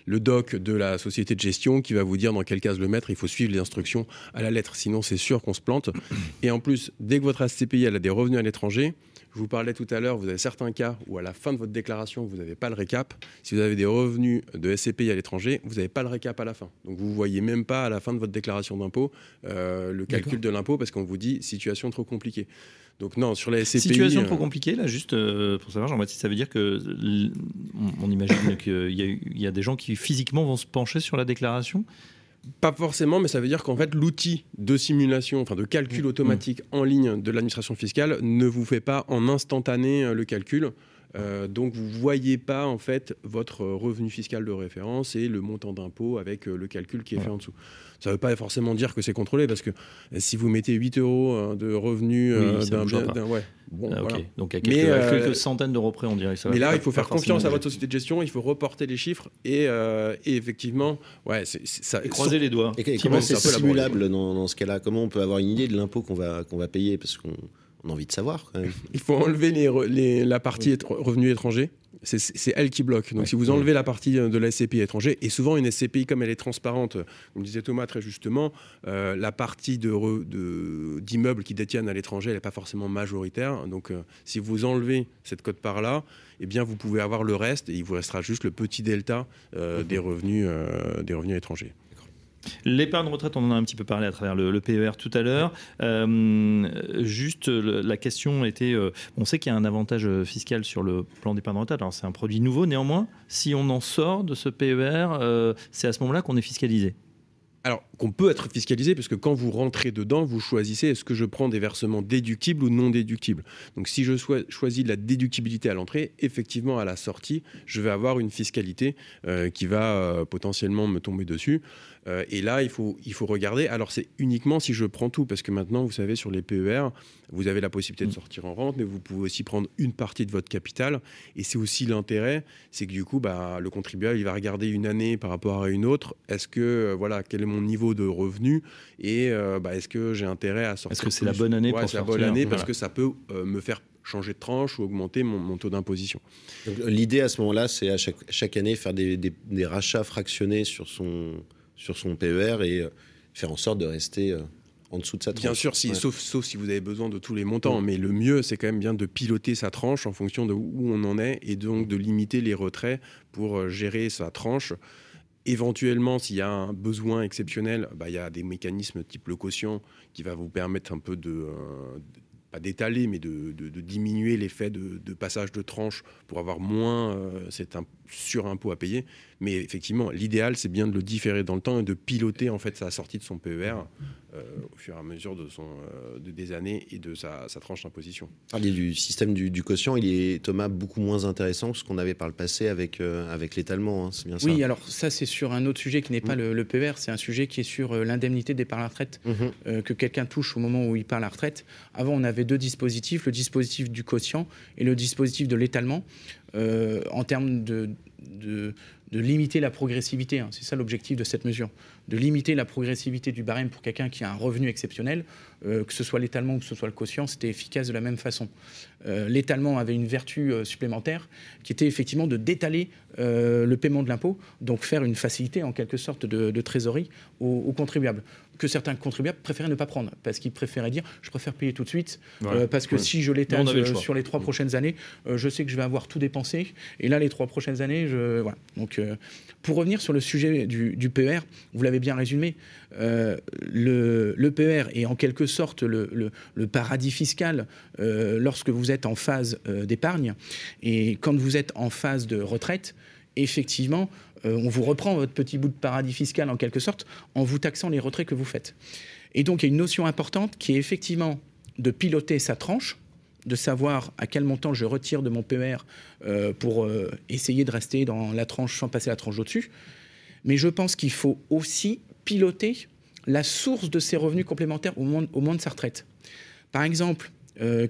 le doc de la société de gestion qui va vous dire dans quelle case le mettre. Il faut suivre les instructions à la lettre. Sinon, c'est sûr qu'on se plante. Et en plus, dès que votre SCPI elle a des revenus à l'étranger, Je vous parlais tout à l'heure, vous avez certains cas où à la fin de votre déclaration, vous n'avez pas le récap. Si vous avez des revenus de SCPI à l'étranger, vous n'avez pas le récap à la fin. Donc vous ne voyez même pas à la fin de votre déclaration d'impôt euh, le calcul de l'impôt parce qu'on vous dit situation trop compliquée. Donc non, sur la SCPI... Situation trop compliquée, là, juste pour savoir, Jean-Baptiste, ça veut dire que on, imagine qu'il y, y, a des gens qui physiquement vont se pencher sur la déclaration pas forcément, mais ça veut dire qu'en fait, l'outil de simulation, enfin de calcul mmh. automatique en ligne de l'administration fiscale ne vous fait pas en instantané euh, le calcul. Euh, donc vous ne voyez pas en fait votre revenu fiscal de référence et le montant d'impôt avec euh, le calcul qui est fait en dessous. Ça ne veut pas forcément dire que c'est contrôlé parce que si vous mettez 8 euros hein, de revenu d'un bien, ouais, bon, ah, voilà. Donc à quelques, quelques centaines d'euros près, on dirait. Ça mais là, il faut faire confiance à votre société de gestion, il faut reporter les chiffres et, et effectivement, ouais, ça. Et croiser les doigts. Et, comment c'est simulable dans, dans, ce cas-là? Comment on peut avoir une idée de l'impôt qu'on va, qu'on va payer? Parce qu'on on a envie de savoir. Quand même. Il faut enlever les, la partie revenus étrangers. C'est elle qui bloque. Donc, si vous enlevez la partie de la SCPI étranger, et souvent une SCPI, comme elle est transparente, comme disait Thomas très justement, euh, la partie d'immeubles de, qui détiennent à l'étranger, elle n'est pas forcément majoritaire. Donc, euh, si vous enlevez cette cote-part-là, eh bien, vous pouvez avoir le reste et il vous restera juste le petit delta euh, des, revenus, des revenus étrangers. L'épargne retraite, on en a un petit peu parlé à travers le, PER tout à l'heure. Euh, juste, la question était, euh, on sait qu'il y a un avantage euh, fiscal sur le plan d'épargne retraite. Alors c'est un produit nouveau, néanmoins, si on en sort de ce PER, c'est à ce moment-là qu'on est fiscalisé alors qu'on peut être fiscalisé, parce que quand vous rentrez dedans, vous choisissez est-ce que je prends des versements déductibles ou non déductibles? Donc si je choisis de la déductibilité à l'entrée, effectivement à la sortie, je vais avoir une fiscalité qui va potentiellement me tomber dessus. Euh, et là, il faut, il faut regarder. Alors c'est uniquement si je prends tout, parce que maintenant, vous savez, sur les PER, vous avez la possibilité de mm. sortir en rente, mais vous pouvez aussi prendre une partie de votre capital. Et c'est aussi l'intérêt, c'est que du coup, bah, le contribuable, il va regarder une année par rapport à une autre. Est-ce que, voilà, quel est mon niveau de revenus et euh, bah, est-ce que j'ai intérêt à sortir Est-ce que c'est la bonne année pour C'est la bonne année parce que ça peut euh, me faire changer de tranche ou augmenter mon, taux d'imposition. L'idée à ce moment-là, c'est à chaque, chaque, année faire des, des, rachats fractionnés sur son, sur son PER et euh, faire en sorte de rester en dessous de sa tranche. Bien sûr, si, sauf, sauf, si vous avez besoin de tous les montants, mais le mieux, c'est quand même bien de piloter sa tranche en fonction de où on en est et donc de limiter les retraits pour gérer sa tranche. Éventuellement, s'il y a un besoin exceptionnel, bah, il y a des mécanismes type le quotient qui va vous permettre un peu de, euh, pas d'étaler, mais de, diminuer l'effet de, passage de tranche pour avoir moins euh, cet sur-impôt à payer. Mais effectivement, l'idéal, c'est bien de le différer dans le temps et de piloter en fait sa sortie de son PER au fur et à mesure de son, euh, des années et de sa, tranche d'imposition. Parler du système du, quotient, il est, Thomas, beaucoup moins intéressant que ce qu'on avait par le passé avec, avec l'étalement, hein, c'est bien ça Oui, alors ça, c'est sur un autre sujet qui n'est pas mmh. le, PER, c'est un sujet qui est sur l'indemnité départ à la retraite mmh. que quelqu'un touche au moment où il part à la retraite. Avant, on avait deux dispositifs, le dispositif du quotient et le dispositif de l'étalement, euh, en termes de, de, limiter la progressivité. Hein. C'est ça l'objectif de cette mesure, de limiter la progressivité du barème pour quelqu'un qui a un revenu exceptionnel, euh, que ce soit l'étalement ou que ce soit le quotient, c'était efficace de la même façon. Euh, l'étalement avait une vertu supplémentaire qui était effectivement de détaler le paiement de l'impôt, donc faire une facilité en quelque sorte de, trésorerie aux contribuables que certains contribuables préféraient ne pas prendre, parce qu'ils préféraient dire je préfère payer tout de suite, euh, parce que si je l'étale sur les trois mm. prochaines années, euh, je sais que je vais avoir tout dépensé, et là les trois prochaines années, je voilà. Donc euh, pour revenir sur le sujet du, PER, vous l'avez bien résumé, le, le, PER est en quelque sorte le, le paradis fiscal lorsque vous êtes en phase d'épargne, et quand vous êtes en phase de retraite, effectivement, euh, on vous reprend votre petit bout de paradis fiscal en quelque sorte en vous taxant les retraits que vous faites. Et donc il y a une notion importante qui est effectivement de piloter sa tranche, de savoir à quel montant je retire de mon PER euh, pour euh, essayer de rester dans la tranche sans passer la tranche au-dessus. Mais je pense qu'il faut aussi piloter la source de ses revenus complémentaires au moment, au moment de sa retraite. Par exemple,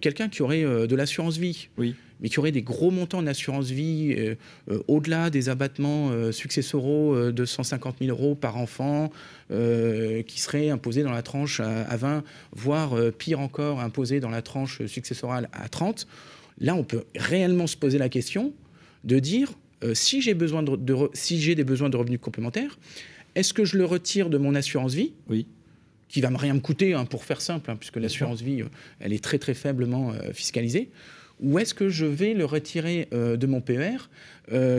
quelqu'un qui aurait de l'assurance vie, oui mais qui aurait des gros montants en assurance vie euh, euh, au-delà des abattements euh, successoraux de 150 000 euros par enfant, qui seraient imposés dans la tranche à, 20, voire pire encore, imposés dans la tranche successorale à 30. Là, on peut réellement se poser la question de dire si j'ai besoin de, si j'ai des besoins de revenus complémentaires, est-ce que je le retire de mon assurance vie? Oui. Qui va rien me coûter, hein, pour faire simple, hein, puisque l'assurance vie, elle est très très faiblement fiscalisée ou est-ce que je vais le retirer de mon PER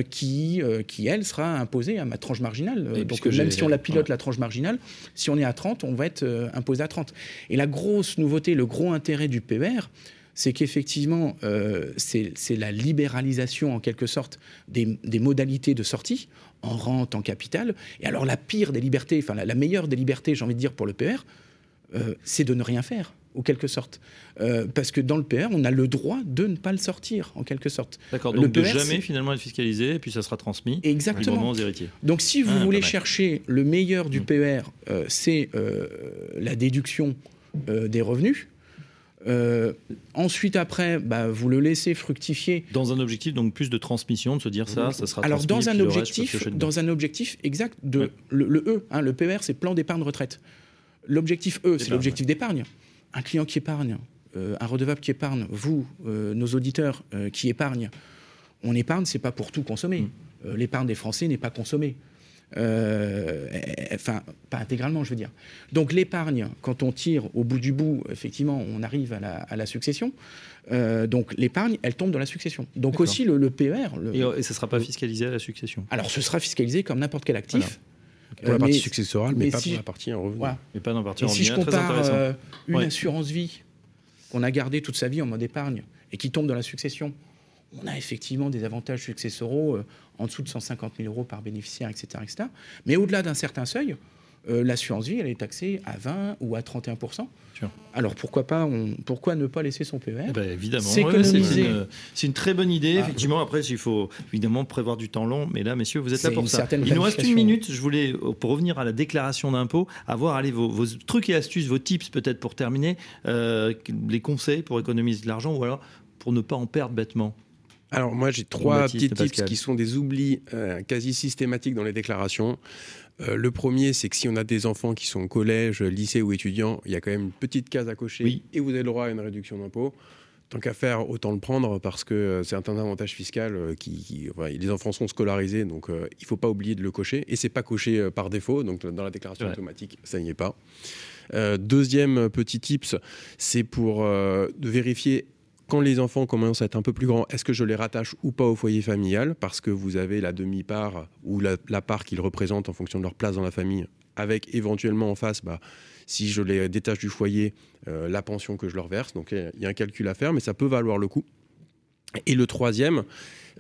qui, qui, elle, sera imposée à ma tranche marginale. Donc, même si on la pilote, la tranche marginale, si on est à 30, on va être imposé à 30. Et la grosse nouveauté, le gros intérêt du PER, c'est qu'effectivement, c'est la libéralisation en quelque sorte des, des, modalités de sortie en rente, en capital. Et alors la pire des libertés, enfin la, meilleure des libertés, j'ai envie de dire pour le PR, euh, c'est de ne rien faire, en quelque sorte. Euh, parce que dans le PR, on a le droit de ne pas le sortir, en quelque sorte. D'accord, donc de jamais finalement être fiscalisé, et puis ça sera transmis Exactement. aux héritiers. Donc si vous ah, voulez chercher le meilleur du mmh. PR, euh, c'est la déduction des revenus. Euh, ensuite, après, bah, vous le laissez fructifier. Dans un objectif, donc plus de transmission, de se dire ça, ça sera Alors, dans un, objectif, dans un objectif exact de le, E, hein, le PER, c'est plan d'épargne retraite. L'objectif E, c'est l'objectif d'épargne. Un client qui épargne, euh, un redevable qui épargne, vous, euh, nos auditeurs qui épargnent, on épargne, c'est pas pour tout consommer. Mm. L'épargne des Français n'est pas consommée. Euh, enfin, pas intégralement, je veux dire. Donc l'épargne, quand on tire au bout du bout, effectivement, on arrive à la, succession. Euh, donc l'épargne, elle tombe dans la succession. Donc aussi le, PER. et, ça ne sera pas fiscalisé à la succession? Alors ce sera fiscalisé comme n'importe quel actif. Pour la partie successorale, mais, pas pour la partie en revenu. Mais pas dans la partie en Si je compare euh, une assurance vie qu'on a gardée toute sa vie en mode épargne et qui tombe dans la succession, on a effectivement des avantages successoraux en dessous de 150 000 euros par bénéficiaire, etc. etc. Mais au-delà d'un certain seuil, euh, l'assurance vie, elle est taxée à 20 ou à 31 Alors pourquoi pas on, Pourquoi ne pas laisser son PER eh ben, Évidemment, c'est une, très bonne idée. Ah. effectivement, après, il faut évidemment prévoir du temps long. Mais là, messieurs, vous êtes là pour ça. Il nous reste une minute. Je voulais, pour revenir à la déclaration d'impôt, avoir allez, vos, vos, trucs et astuces, vos tips peut-être pour terminer, euh, les conseils pour économiser de l'argent ou alors pour ne pas en perdre bêtement. Alors moi j'ai trois petits tips qui sont des oublis euh, quasi systématiques dans les déclarations. Euh, le premier, c'est que si on a des enfants qui sont au collège, lycée ou étudiants, il y a quand même une petite case à cocher et vous avez le droit à une réduction d'impôt. Tant qu'à faire, autant le prendre parce que euh, c'est un avantage fiscal qui, les enfants sont scolarisés, donc il ne faut pas oublier de le cocher. Et c'est pas coché par défaut, donc dans la déclaration automatique, ça n'y est pas. deuxième petit tips, c'est pour de vérifier quand les enfants commencent à être un peu plus grands, est-ce que je les rattache ou pas au foyer familial Parce que vous avez la demi-part ou la, part qu'ils représentent en fonction de leur place dans la famille, avec éventuellement en face, bah, si je les détache du foyer, euh, la pension que je leur verse. Donc il y a un calcul à faire, mais ça peut valoir le coup. Et le troisième,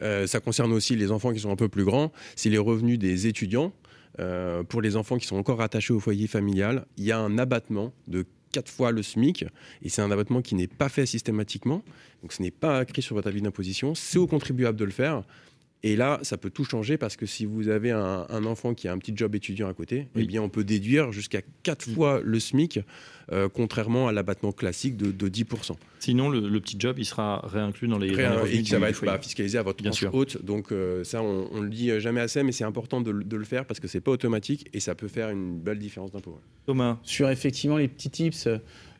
euh, ça concerne aussi les enfants qui sont un peu plus grands, c'est les revenus des étudiants. Euh, pour les enfants qui sont encore rattachés au foyer familial, il y a un abattement de quatre fois le SMIC, et c'est un abattement qui n'est pas fait systématiquement, donc ce n'est pas écrit sur votre avis d'imposition, c'est au contribuable de le faire. Et là, ça peut tout changer parce que si vous avez un, enfant qui a un petit job étudiant à côté, eh bien, on peut déduire jusqu'à 4 mm. fois le SMIC, euh, contrairement à l'abattement classique de, 10%. Sinon, le, petit job, il sera réinclus dans les, Et ça va être bah, fiscalisé à votre tranche haute. Donc euh, ça, on, ne le dit jamais assez, mais c'est important de, le faire parce que c'est pas automatique et ça peut faire une belle différence d'impôt. Thomas Sur effectivement les petits tips...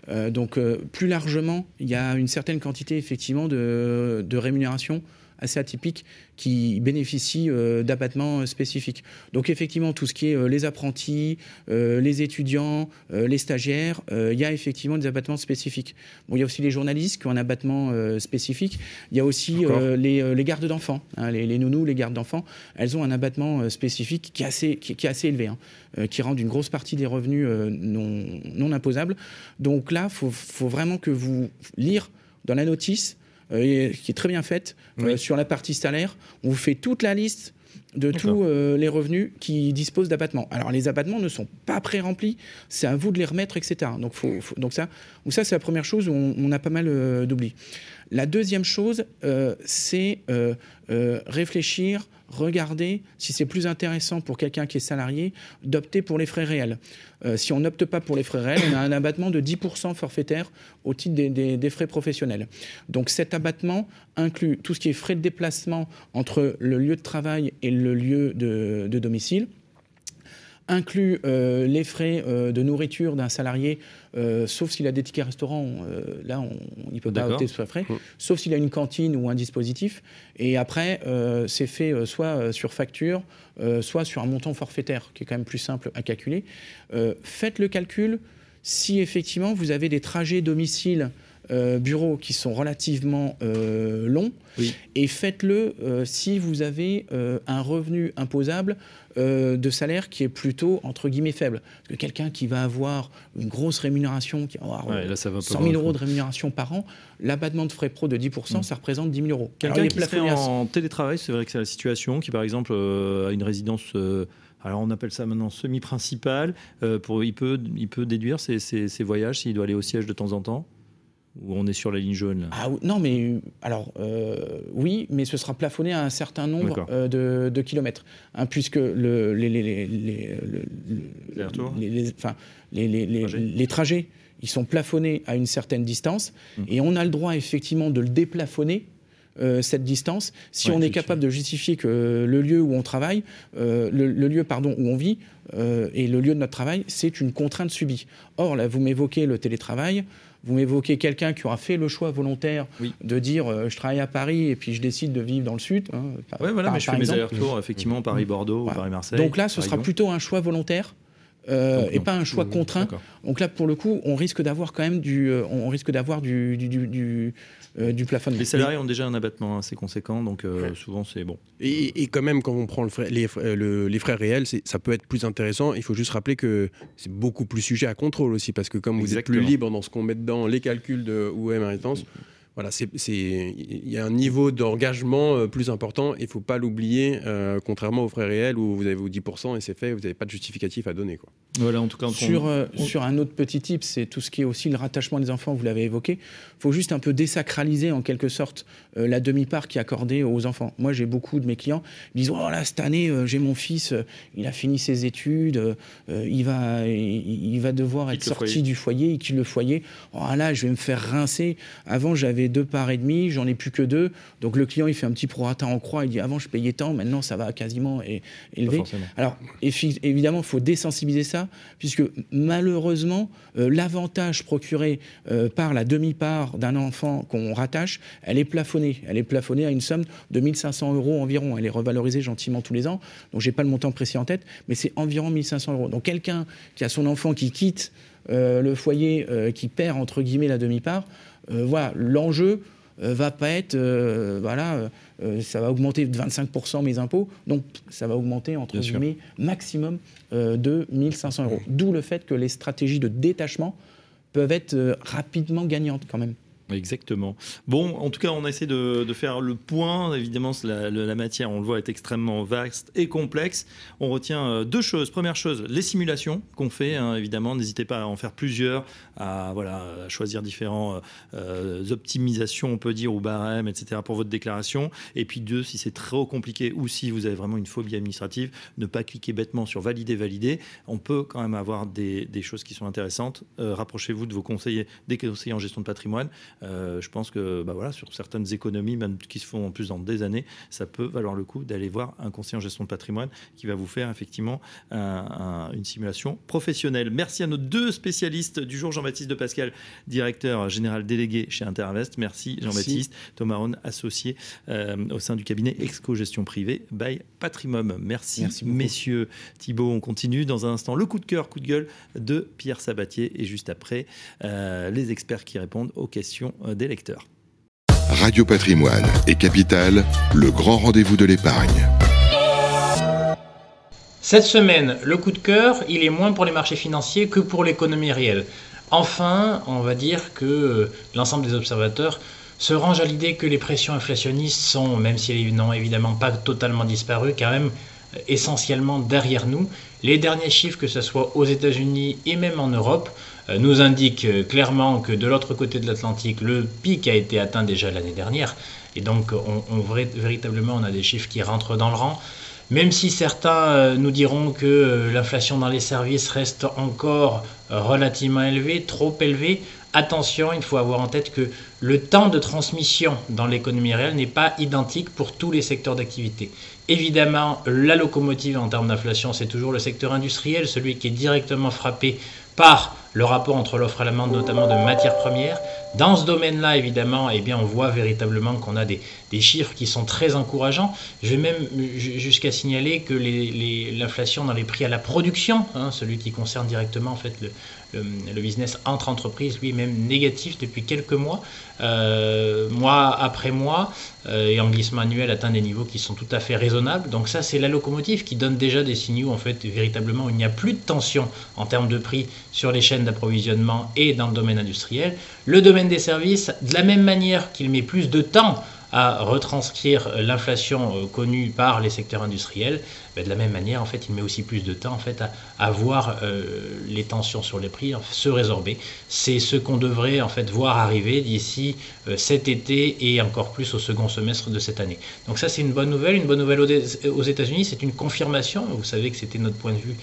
Euh, donc plus largement, il y a une certaine quantité effectivement de, de rémunération assez atypiques qui bénéficient euh, d'abattements spécifiques. Donc effectivement, tout ce qui est euh, les apprentis, euh, les étudiants, les stagiaires, il y a effectivement des abattements spécifiques. Bon, il y a aussi les journalistes qui ont un abattement spécifique. Il y a aussi les, gardes d'enfants, hein, les, nounous, les gardes d'enfants. Elles ont un abattement spécifique qui est assez, qui, est assez élevé, hein, qui rend une grosse partie des revenus non, non imposables. Donc là, il faut, faut, vraiment que vous lire dans la notice euh, qui est très bien faite euh, sur la partie salaire. On vous fait toute la liste de tous euh, les revenus qui disposent d'abattements. Alors les abattements ne sont pas pré-remplis, c'est à vous de les remettre, etc. Donc, faut, donc ça, ça c'est la première chose où on, a pas mal d'oubli. La deuxième chose, c'est réfléchir regardez si c'est plus intéressant pour quelqu'un qui est salarié d'opter pour les frais réels. Euh, si on n'opte pas pour les frais réels, on a un abattement de 10% forfaitaire au titre des, frais professionnels. Donc cet abattement inclut tout ce qui est frais de déplacement entre le lieu de travail et le lieu de domicile inclut euh, les frais euh, de nourriture d'un salarié, euh, sauf s'il a des tickets restaurants, là on ne peut pas opter sur frais, sauf s'il a une cantine ou un dispositif. Et après, c'est fait soit sur facture, soit sur un montant forfaitaire, qui est quand même plus simple à calculer. faites le calcul si effectivement vous avez des trajets domicile euh, bureaux qui sont relativement euh, longs Oui. et faites-le euh, si vous avez un revenu imposable euh, de salaire qui est plutôt entre guillemets faible. Parce que quelqu'un qui va avoir une grosse rémunération, qui va avoir Ouais, euh, là, ça va pas 100 000 grand- euros de rémunération par an, l'abattement de frais pro de 10%, Mm. ça représente 10 000 euros. Quelqu'un qui serait en télétravail, c'est vrai que c'est la situation, qui par exemple euh, a une résidence, euh, alors on appelle ça maintenant semi-principale, euh, pour, il, peut, il peut déduire ses, ses- ses voyages s'il doit aller au siège de temps en temps? Ou on est sur la ligne jaune là? Ah oui, non, mais alors euh, oui, mais ce sera plafonné à un certain nombre euh, de, de kilomètres, hein, puisque le, les, les, les, les- le- Les retours? les, les- enfin, les, les, les- Trajets. ils sont plafonnés à une certaine distance, Mhm. et on a le droit effectivement de le déplafonner. euh, cette distance, si Ouais, on est capable de justifier que le lieu où on travaille, euh, le, le lieu pardon où on vit euh, et le lieu de notre travail, c'est une contrainte subie. Or là, vous m'évoquez le télétravail, vous m'évoquez quelqu'un qui aura fait le choix volontaire Oui. de dire euh, je travaille à Paris et puis je décide de vivre dans le sud. hein, Ouais, voilà, par- mais je fais mes allers-retours, effectivement, Paris-Bordeaux ou. Paris-Marseille. Donc là, ce sera plutôt un choix volontaire. Euh, et non. pas un choix contraint. Donc là, pour le coup, on risque d'avoir quand même du, euh, on risque d'avoir du, du, du, du, euh, du plafonnement. Les salariés ont déjà un abattement assez conséquent, donc euh, souvent c'est bon. Et, et quand même, quand on prend le frais- les, frais- le- les frais réels, ça peut être plus intéressant. Il faut juste rappeler que c'est beaucoup plus sujet à contrôle aussi, parce que comme vous êtes plus libre dans ce qu'on met dedans, les calculs de où est ma résidence, voilà, il y a un niveau d'engagement euh, plus important. Il faut pas l'oublier, euh, contrairement aux frais réels où vous avez vos 10% et c'est fait, vous n'avez pas de justificatif à donner. Quoi. Voilà, en tout cas, on- Sur, euh, on- sur un autre petit type, c'est tout ce qui est aussi le rattachement des enfants, vous l'avez évoqué. Il faut juste un peu désacraliser en quelque sorte euh, la demi-part qui est accordée aux enfants. Moi, j'ai beaucoup de mes clients qui disent Oh là, cette année, euh, j'ai mon fils, euh, il a fini ses études, il, va, il, il va devoir être sorti foyer. du foyer, il quitte le foyer. Oh là, je vais me faire rincer. Avant, j'avais deux parts et demi, j'en ai plus que deux. Donc le client, il fait un petit prorata en croix, il dit Avant, je payais tant, maintenant, ça va quasiment é- pas élever. forcément. Alors, évidemment, il faut désensibiliser ça, puisque malheureusement, euh, l'avantage procuré euh, par la demi-part d'un enfant qu'on rattache, elle est plafonnée. Elle est plafonnée à une somme de 1500 euros environ. Elle est revalorisée gentiment tous les ans. Donc, j'ai pas le montant précis en tête, mais c'est environ 1500 euros. Donc, quelqu'un qui a son enfant qui quitte euh, le foyer, qui perd entre guillemets la demi-part, voilà, l'enjeu euh, va pas être, euh, voilà, euh, euh, ça va augmenter de 25% mes impôts, donc ça va augmenter entre Bien sûr. guillemets maximum euh, de 1500 euros. D'où le fait que les stratégies de détachement peuvent être euh, rapidement gagnantes quand même. Exactement. Bon, en tout cas, on a essayé de, de faire le point. Évidemment, la, matière, on le voit, est extrêmement vaste et complexe. On retient euh, deux choses. Première chose, les simulations qu'on fait, hein, évidemment. N'hésitez pas à en faire plusieurs, à, voilà, choisir différents euh, optimisations, on peut dire, ou barèmes, etc., pour votre déclaration. Et puis deux, si c'est trop compliqué ou si vous avez vraiment une phobie administrative, ne pas cliquer bêtement sur valider, valider. On peut quand même avoir des, choses qui sont intéressantes. Euh, Rapprochez-vous de vos conseillers, des conseillers en gestion de patrimoine. Euh, je pense que bah voilà, sur certaines économies, même qui se font en plus dans des années, ça peut valoir le coup d'aller voir un conseiller en gestion de patrimoine qui va vous faire effectivement un- un- une simulation professionnelle. Merci à nos deux spécialistes du jour, Jean-Baptiste de Pascal, directeur général délégué chez Interinvest. Merci Jean-Baptiste. Thomas Ron, associé euh, au sein du cabinet Exco Gestion Privée by Patrimum. Merci, messieurs. Thibault, on continue dans un instant. Le coup de cœur, coup de gueule de Pierre Sabatier et juste après, euh, les experts qui répondent aux questions euh, des lecteurs. Radio Patrimoine et Capital, le grand rendez-vous de l'épargne. Cette semaine, le coup de cœur, il est moins pour les marchés financiers que pour l'économie réelle. Enfin, on va dire que euh, l'ensemble des observateurs se rangent à l'idée que les pressions inflationnistes sont, même si elles n'ont évidemment pas totalement disparu, quand même euh, essentiellement derrière nous. Les derniers chiffres, que ce soit aux États-Unis et même en Europe, nous indiquent euh, clairement que de l'autre côté de l'Atlantique, le pic a été atteint déjà l'année dernière. Et donc, on, on véritablement, on a des chiffres qui rentrent dans le rang. Même si certains euh, nous diront que euh, l'inflation dans les services reste encore euh, relativement élevée, trop élevée, attention, il faut avoir en tête que le temps de transmission dans l'économie réelle n'est pas identique pour tous les secteurs d'activité. Évidemment, la locomotive en termes d'inflation, c'est toujours le secteur industriel, celui qui est directement frappé par le rapport entre l'offre et la demande, notamment de matières premières, Dans ce domaine-là, évidemment, eh on voit véritablement qu'on a des, chiffres qui sont très encourageants. Je vais même jusqu'à signaler que l'inflation dans les prix à la production, hein, celui qui concerne directement en fait le, business entre entreprises lui-même négatif depuis quelques mois, euh, mois après mois, euh, et en glissement annuel atteint des niveaux qui sont tout à fait raisonnables. Donc ça, c'est la locomotive qui donne déjà des signaux, en fait, véritablement, où il n'y a plus de tension en termes de prix sur les chaînes d'approvisionnement et dans le domaine industriel. Le domaine des services, de la même manière qu'il met plus de temps à retranscrire l'inflation euh, connue par les secteurs industriels, ben, de la même manière, en fait, il met aussi plus de temps en fait, à, voir euh, les tensions sur les prix se résorber. C'est ce qu'on devrait en fait voir arriver d'ici euh, cet été et encore plus au second semestre de cette année. Donc ça, c'est une bonne nouvelle. Une bonne nouvelle aux États-Unis, c'est une confirmation. Vous savez que c'était notre point de vue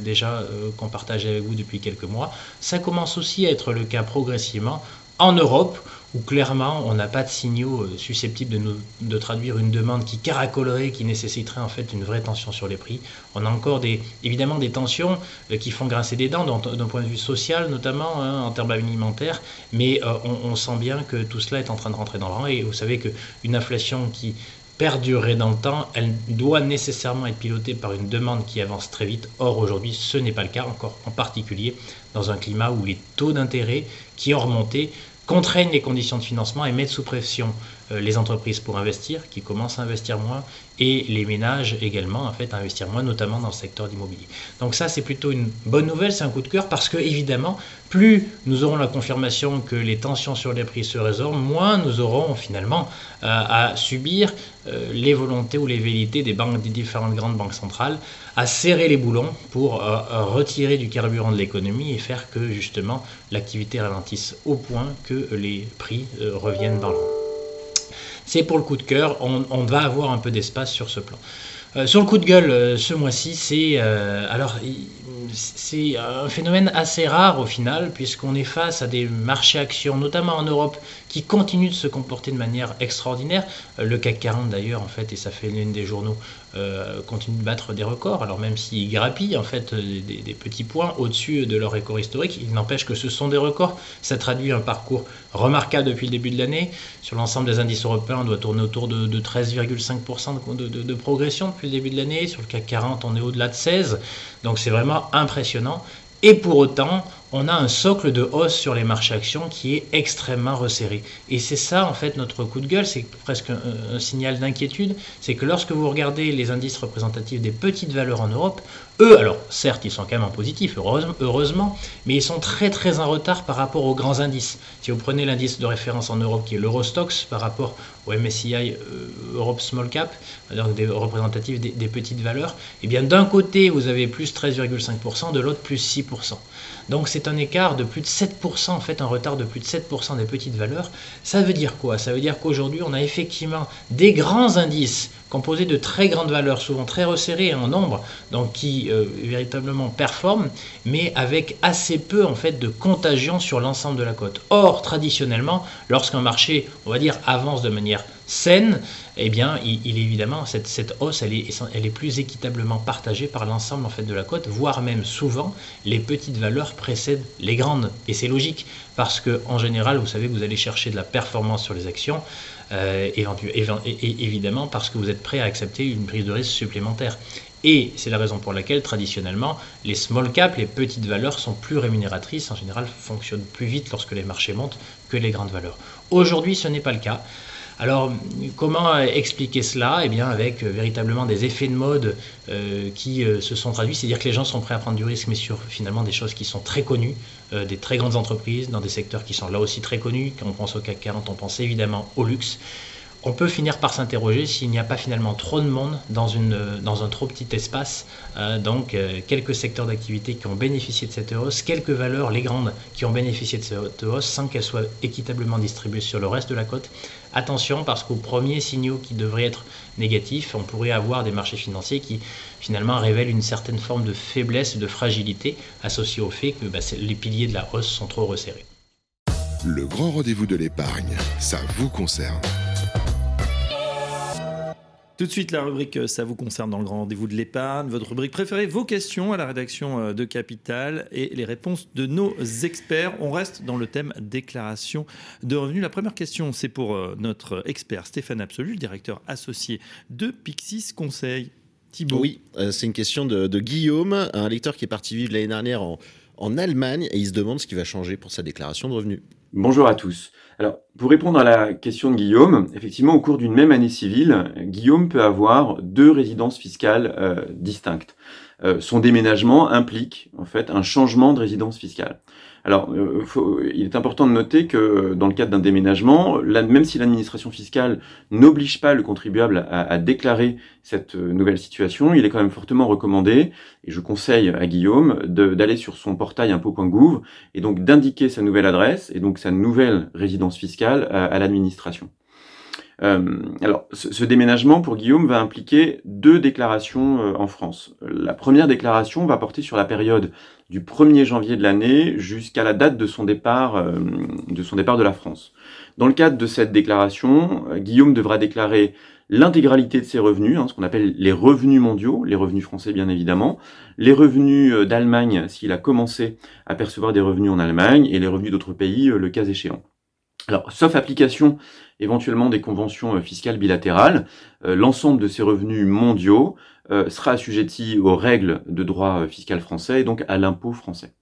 déjà qu'on partageait avec vous depuis quelques mois. Ça commence aussi à être le cas progressivement en Europe où clairement on n'a pas de signaux euh, susceptibles de, nous, de traduire une demande qui caracolerait, qui nécessiterait en fait une vraie tension sur les prix. On a encore des, évidemment des tensions euh, qui font grincer des dents d'un point de vue social notamment hein, en termes alimentaires, mais euh, on, sent bien que tout cela est en train de rentrer dans le rang et vous savez qu'une inflation qui perdurerait dans le temps, elle doit nécessairement être pilotée par une demande qui avance très vite. Or aujourd'hui ce n'est pas le cas encore, en particulier dans un climat où les taux d'intérêt qui ont remonté contraignent les conditions de financement et mettent sous pression euh, les entreprises pour investir, qui commencent à investir moins, et les ménages également, en fait, investir moins, notamment dans le secteur d'immobilier. Donc ça, c'est plutôt une bonne nouvelle, c'est un coup de cœur, parce que évidemment, plus nous aurons la confirmation que les tensions sur les prix se résorbent, moins nous aurons finalement euh, à subir euh, les volontés ou les velléités des différentes grandes banques centrales, à serrer les boulons pour retirer du carburant de l'économie et faire que justement l'activité ralentisse au point que les prix reviennent dans le rang. C'est pour le coup de cœur, on, va avoir un peu d'espace sur ce plan. Euh, sur le coup de gueule, euh, ce mois-ci, c'est euh, alors c'est un phénomène assez rare au final, puisqu'on est face à des marchés actions, notamment en Europe, qui continuent de se comporter de manière extraordinaire. le CAC 40 d'ailleurs, en fait, et ça fait l'une des journaux, euh, continuent de battre des records. Alors même s'ils grappillent en fait des, petits points au-dessus de leur record historique, il n'empêche que ce sont des records. Ça traduit un parcours remarquable depuis le début de l'année. Sur l'ensemble des indices européens, on doit tourner autour de, 13,5% de, de, progression depuis le début de l'année. Sur le CAC 40, on est au-delà de 16. Donc c'est vraiment impressionnant. Et pour autant, on a un socle de hausse sur les marchés actions qui est extrêmement resserré. Et c'est ça, en fait, notre coup de gueule, c'est presque un, signal d'inquiétude, c'est que lorsque vous regardez les indices représentatifs des petites valeurs en Europe, eux, alors certes, ils sont quand même en positif, heureusement, mais ils sont très très en retard par rapport aux grands indices. Si vous prenez l'indice de référence en Europe qui est l'Eurostox par rapport au MSCI euh, Europe Small Cap, donc des représentatifs des, des petites valeurs, eh bien d'un côté vous avez plus 13,5%, de l'autre plus 6%. Donc c'est un écart de plus de 7%, en fait un retard de plus de 7% des petites valeurs. Ça veut dire quoi? Ça veut dire qu'aujourd'hui on a effectivement des grands indices composés de très grandes valeurs, souvent très resserrées en nombre, donc qui euh, véritablement performent, mais avec assez peu en fait de contagion sur l'ensemble de la cote. Or, traditionnellement, lorsqu'un marché, on va dire, avance de manière saine, eh bien, il, évidemment, cette, cette hausse, elle est, est, plus équitablement partagée par l'ensemble en fait de la cote, voire même souvent, les petites valeurs précèdent les grandes. Et c'est logique, parce que en général, vous savez, vous allez chercher de la performance sur les actions, euh, évidemment parce que vous êtes prêt à accepter une prise de risque supplémentaire. Et c'est la raison pour laquelle, traditionnellement, les small caps, les petites valeurs, sont plus rémunératrices, en général fonctionnent plus vite lorsque les marchés montent que les grandes valeurs. Aujourd'hui, ce n'est pas le cas. Alors, comment expliquer cela? Eh bien, avec euh, véritablement des effets de mode euh, qui euh, se sont traduits, c'est-à-dire que les gens sont prêts à prendre du risque, mais sur finalement des choses qui sont très connues, des très grandes entreprises, dans des secteurs qui sont là aussi très connus. Quand on pense au CAC 40, on pense évidemment au luxe on peut finir par s'interroger s'il n'y a pas finalement trop de monde dans, une, un trop petit espace. Donc, quelques secteurs d'activité qui ont bénéficié de cette hausse, quelques valeurs, les grandes, qui ont bénéficié de cette hausse sans qu'elle soit équitablement distribuée sur le reste de la côte. Attention, parce qu'aux premiers signaux qui devraient être négatifs, on pourrait avoir des marchés financiers qui finalement révèlent une certaine forme de faiblesse, de fragilité associée au fait que bah, les piliers de la hausse sont trop resserrés. Le grand rendez-vous de l'épargne, ça vous concerne. Tout de suite, la rubrique euh, Ça vous concerne dans le grand rendez-vous de l'épargne. Votre rubrique préférée, vos questions à la rédaction euh, de Capital et les réponses de nos experts. On reste dans le thème déclaration de revenus. La première question, c'est pour euh, notre expert Stéphane Absolu, le directeur associé de Pixis Conseil. Thibault. Oui, c'est une question de, Guillaume, un lecteur qui est parti vivre l'année dernière en, en Allemagne et il se demande ce qui va changer pour sa déclaration de revenus. Bonjour à tous. Alors, pour répondre à la question de Guillaume, effectivement, au cours d'une même année civile, Guillaume peut avoir deux résidences fiscales euh, distinctes. Euh, son déménagement implique en fait un changement de résidence fiscale. Alors, euh, il est important de noter que dans le cadre d'un déménagement, même si l'administration fiscale n'oblige pas le contribuable à, déclarer cette euh, nouvelle situation, il est quand même fortement recommandé, et je conseille à Guillaume d'aller sur son portail impôt.gouv et donc d'indiquer sa nouvelle adresse et donc sa nouvelle résidence fiscale à l'administration. Euh, alors, ce, déménagement pour Guillaume va impliquer deux déclarations euh, en France. La première déclaration va porter sur la période du 1er janvier de l'année jusqu'à la date de son départ, euh, de son départ de la France. Dans le cadre de cette déclaration, Guillaume devra déclarer l'intégralité de ses revenus, hein, ce qu'on appelle les revenus mondiaux, les revenus français bien évidemment, les revenus d'Allemagne s'il a commencé à percevoir des revenus en Allemagne, et les revenus d'autres pays le cas échéant. Alors, sauf application éventuellement des conventions euh, fiscales bilatérales, euh, l'ensemble de ces revenus mondiaux euh, sera assujetti aux règles de droit fiscal français et donc à l'impôt français.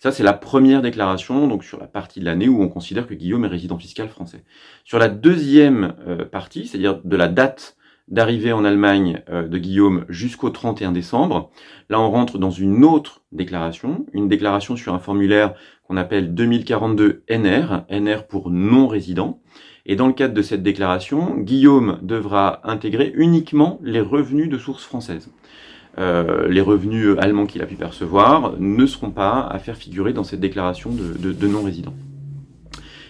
Ça, c'est la première déclaration, donc sur la partie de l'année où on considère que Guillaume est résident fiscal français. Sur la deuxième partie, c'est-à-dire de la date d'arrivée en Allemagne de Guillaume jusqu'au 31 décembre, là on rentre dans une autre déclaration, une déclaration sur un formulaire qu'on appelle 2042 NR, NR pour non-résident. Et dans le cadre de cette déclaration, Guillaume devra intégrer uniquement les revenus de source française. Euh, les revenus allemands qu'il a pu percevoir ne seront pas à faire figurer dans cette déclaration de, non-résident.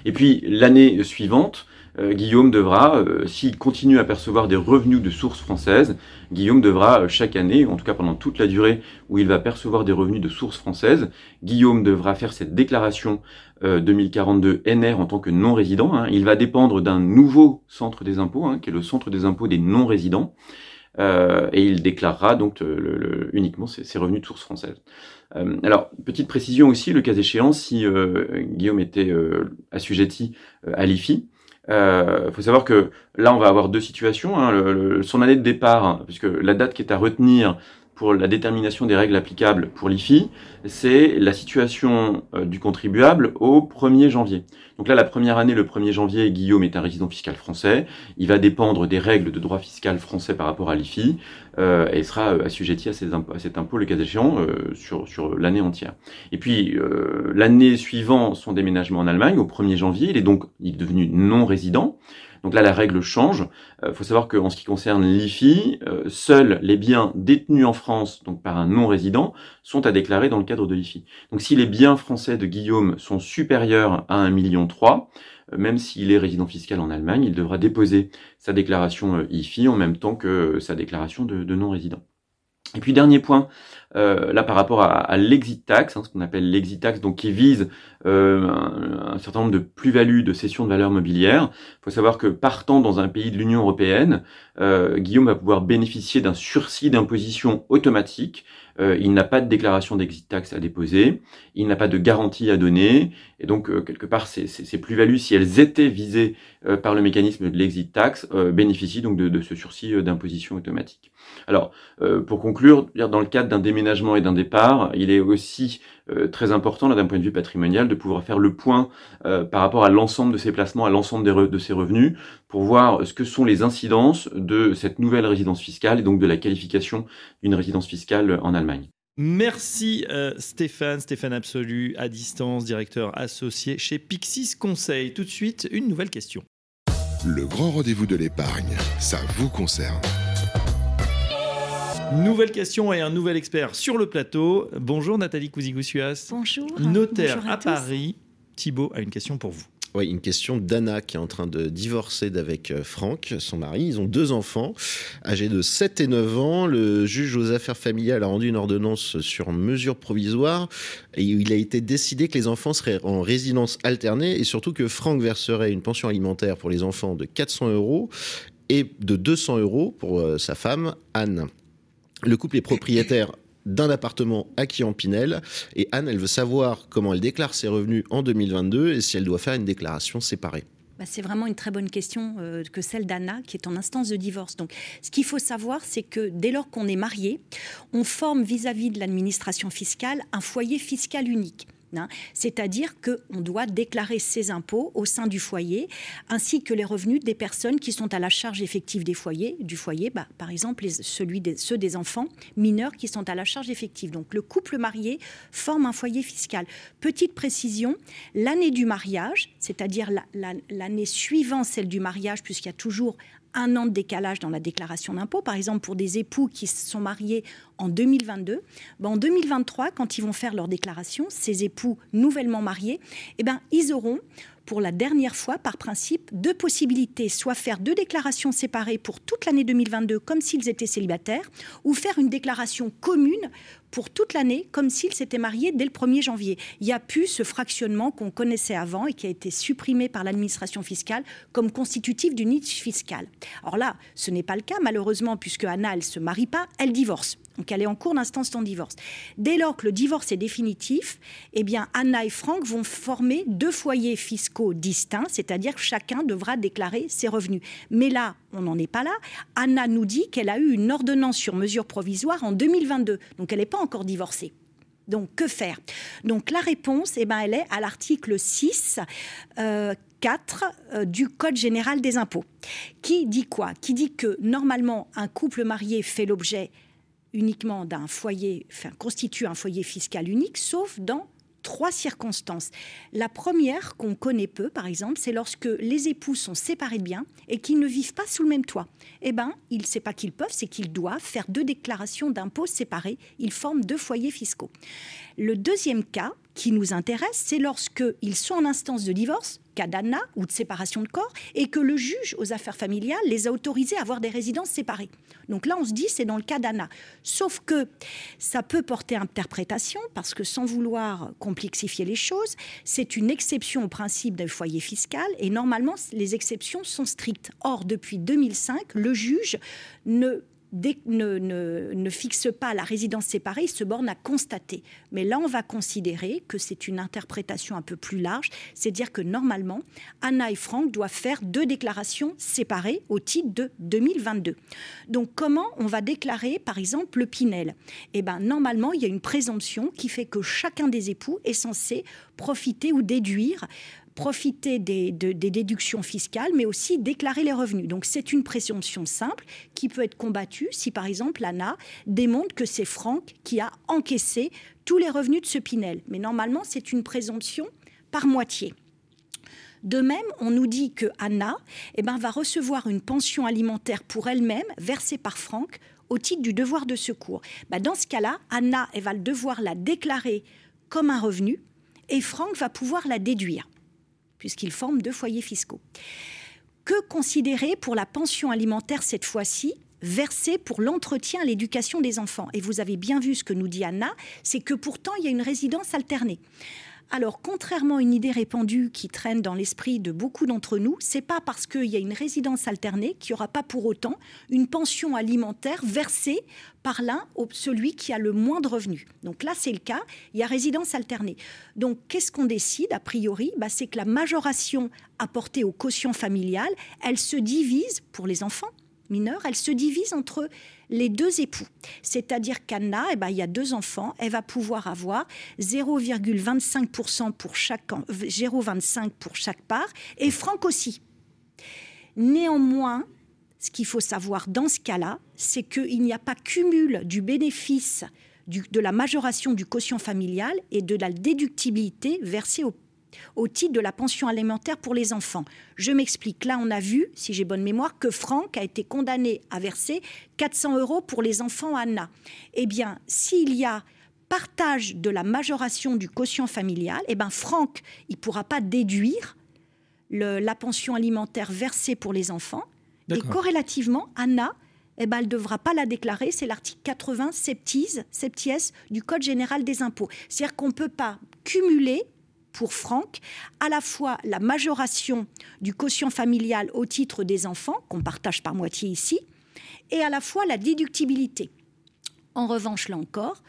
Et puis l'année suivante, Guillaume devra, euh, s'il continue à percevoir des revenus de source française, Guillaume devra chaque année, en tout cas pendant toute la durée où il va percevoir des revenus de source française, Guillaume devra faire cette déclaration 2042 euh, NR en tant que non-résident. Hein. Il va dépendre d'un nouveau centre des impôts, hein, qui est le centre des impôts des non-résidents. Euh, et il déclarera donc uniquement ses, revenus de source française. Euh, alors, petite précision aussi, le cas échéant, si Guillaume était assujetti à l'IFI, il faut savoir que là, on va avoir deux situations. Hein, son année de départ, puisque la date qui est à retenir, pour la détermination des règles applicables pour l'IFI, c'est la situation euh, du contribuable au 1er janvier. Donc là, la première année, le 1er janvier, Guillaume est un résident fiscal français. Il va dépendre des règles de droit fiscal français par rapport à l'IFI euh, et sera euh, assujetti à, cet impôt, le cas échéant, sur, sur l'année entière. Et puis, l'année suivant son déménagement en Allemagne, au 1er janvier, il est donc il est devenu non résident. Donc là, la règle change. Il euh, faut savoir qu'en ce qui concerne l'IFI, euh, seuls les biens détenus en France, donc par un non-résident, sont à déclarer dans le cadre de l'IFI. Donc si les biens français de Guillaume sont supérieurs à 1,3 million, euh, même s'il est résident fiscal en Allemagne, il devra déposer sa déclaration IFI en même temps que sa déclaration de non-résident. Et puis dernier point, euh, là par rapport à, l'exit tax, hein, ce qu'on appelle l'exit tax, donc qui vise euh, un, certain nombre de plus-values de cession de valeurs mobilières. Il faut savoir que partant dans un pays de l'Union européenne, euh, Guillaume va pouvoir bénéficier d'un sursis d'imposition automatique. il n'a pas de déclaration d'exit tax à déposer, il n'a pas de garantie à donner, et donc quelque part ces, plus-values, si elles étaient visées par le mécanisme de l'exit tax, bénéficient donc de ce sursis d'imposition automatique. Alors, pour conclure, dans le cadre d'un déménagement et d'un départ, il est aussi euh, très important, d'un point de vue patrimonial, de pouvoir faire le point euh, par rapport à l'ensemble de ses placements, à l'ensemble de ses revenus, pour voir ce que sont les incidences de cette nouvelle résidence fiscale et donc de la qualification d'une résidence fiscale en Allemagne. Merci euh, Stéphane, Stéphane Absolu, à distance, directeur associé chez Pixis Conseil. Tout de suite, une nouvelle question. Le grand rendez-vous de l'épargne, ça vous concerne. Nouvelle question et un nouvel expert sur le plateau. Bonjour Nathalie Cousigoussias. Bonjour. Notaire à, Paris. Thibault a une question pour vous. Oui, une question d'Anna qui est en train de divorcer d'avec euh, Franck, son mari. Ils ont deux enfants, âgés de 7 et 9 ans. Le juge aux affaires familiales a rendu une ordonnance sur mesure provisoire et il a été décidé que les enfants seraient en résidence alternée et surtout que Franck verserait une pension alimentaire pour les enfants de 400 euros et de 200 euros pour euh, sa femme, Anne. Le couple est propriétaire d'un appartement acquis en Pinel et Anne, elle veut savoir comment elle déclare ses revenus en 2022 et si elle doit faire une déclaration séparée. Bah, c'est vraiment une très bonne question euh, que celle d'Anna, qui est en instance de divorce. Donc, ce qu'il faut savoir, c'est que dès lors qu'on est marié, on forme vis-à-vis de l'administration fiscale un foyer fiscal unique. Hein. C'est-à-dire qu'on doit déclarer ses impôts au sein du foyer, ainsi que les revenus des personnes qui sont à la charge effective des foyers, du foyer, bah, par exemple ceux des enfants mineurs qui sont à la charge effective. Donc le couple marié forme un foyer fiscal. Petite précision, l'année du mariage, c'est-à-dire l'année suivant celle du mariage, puisqu'il y a toujours un an de décalage dans la déclaration d'impôt. Par exemple, pour des époux qui se sont mariés en 2022, ben en 2023, quand ils vont faire leur déclaration, ces époux nouvellement mariés, eh ben, ils auront pour la dernière fois, par principe, deux possibilités, soit faire deux déclarations séparées pour toute l'année 2022 comme s'ils étaient célibataires, ou faire une déclaration commune pour toute l'année comme s'ils s'étaient mariés dès le 1er janvier. Il n'y a plus ce fractionnement qu'on connaissait avant et qui a été supprimé par l'administration fiscale comme constitutif d'une niche fiscale. Alors là, ce n'est pas le cas malheureusement puisque Anna, elle se marie pas, elle divorce. Donc elle est en cours d'instance de divorce. Dès lors que le divorce est définitif, eh bien Anna et Franck vont former deux foyers fiscaux distincts, c'est-à-dire chacun devra déclarer ses revenus. Mais là, on n'en est pas là. Anna nous dit qu'elle a eu une ordonnance sur mesure provisoire en 2022, donc elle n'est pas encore divorcée. Donc, que faire? Donc, la réponse, eh ben, elle est à l'article 6, 4 euh, euh, du Code général des impôts, qui dit quoi? Qui dit que normalement, un couple marié fait l'objet uniquement d'un foyer, enfin, constitue un foyer fiscal unique, sauf dans trois circonstances. La première, qu'on connaît peu, par exemple, c'est lorsque les époux sont séparés de biens et qu'ils ne vivent pas sous le même toit. Eh bien, il ne sait pas qu'ils peuvent, c'est qu'ils doivent faire deux déclarations d'impôts séparées. Ils forment deux foyers fiscaux. Le deuxième cas qui nous intéresse, c'est lorsqu'ils sont en instance de divorce, cas d'ANA ou de séparation de corps, et que le juge aux affaires familiales les a autorisés à avoir des résidences séparées. Donc là, on se dit, c'est dans le cas d'ANA. Sauf que ça peut porter interprétation, parce que sans vouloir complexifier les choses, c'est une exception au principe d'un foyer fiscal, et normalement, les exceptions sont strictes. Or, depuis 2005, le juge ne ne, ne, fixe pas la résidence séparée, il se borne à constater. Mais là, on va considérer que c'est une interprétation un peu plus large, c'est-à-dire que normalement, Anna et Franck doivent faire deux déclarations séparées au titre de 2022. Donc, comment on va déclarer, par exemple, le Pinel? Eh bien, normalement, il y a une présomption qui fait que chacun des époux est censé profiter ou déduire profiter des, déductions fiscales, mais aussi déclarer les revenus. Donc c'est une présomption simple qui peut être combattue si par exemple l'ANA démontre que c'est Franck qui a encaissé tous les revenus de ce Pinel. Mais normalement c'est une présomption par moitié. De même, on nous dit que Anna eh ben, va recevoir une pension alimentaire pour elle-même versée par Franck au titre du devoir de secours. Ben, dans ce cas-là, Anna elle va devoir la déclarer comme un revenu et Franck va pouvoir la déduire puisqu'ils forment deux foyers fiscaux. Que considérer pour la pension alimentaire cette fois-ci versée pour l'entretien et l'éducation des enfants? Et vous avez bien vu ce que nous dit Anna, c'est que pourtant il y a une résidence alternée. Alors, contrairement à une idée répandue qui traîne dans l'esprit de beaucoup d'entre nous, c'est pas parce qu'il y a une résidence alternée qu'il n'y aura pas pour autant une pension alimentaire versée par l'un, celui qui a le moins de revenus. Donc là, c'est le cas, il y a résidence alternée. Donc, qu'est-ce qu'on décide a priori? Bah, C'est que la majoration apportée au quotient familial, elle se divise pour les enfants mineurs, elle se divise entre les deux époux. C'est-à-dire qu'Anna, eh ben, il y a deux enfants, elle va pouvoir avoir 0,25% pour chaque, 0,25 pour chaque part, et Franck aussi. Néanmoins, ce qu'il faut savoir dans ce cas-là, c'est qu'il n'y a pas cumul du bénéfice de la majoration du quotient familial et de la déductibilité versée au au titre de la pension alimentaire pour les enfants. Je m'explique. Là, on a vu, si j'ai bonne mémoire, que Franck a été condamné à verser 400 euros pour les enfants Anna. Eh bien, s'il y a partage de la majoration du quotient familial, eh bien, Franck, il ne pourra pas déduire la pension alimentaire versée pour les enfants. Et corrélativement, Anna, eh ben, elle ne devra pas la déclarer. C'est l'article 80 septies, septies du Code général des impôts. C'est-à-dire qu'on ne peut pas cumuler pour Franck à la fois la majoration du quotient familial au titre des enfants, qu'on partage par moitié ici, et à la fois la déductibilité. En revanche, là encore,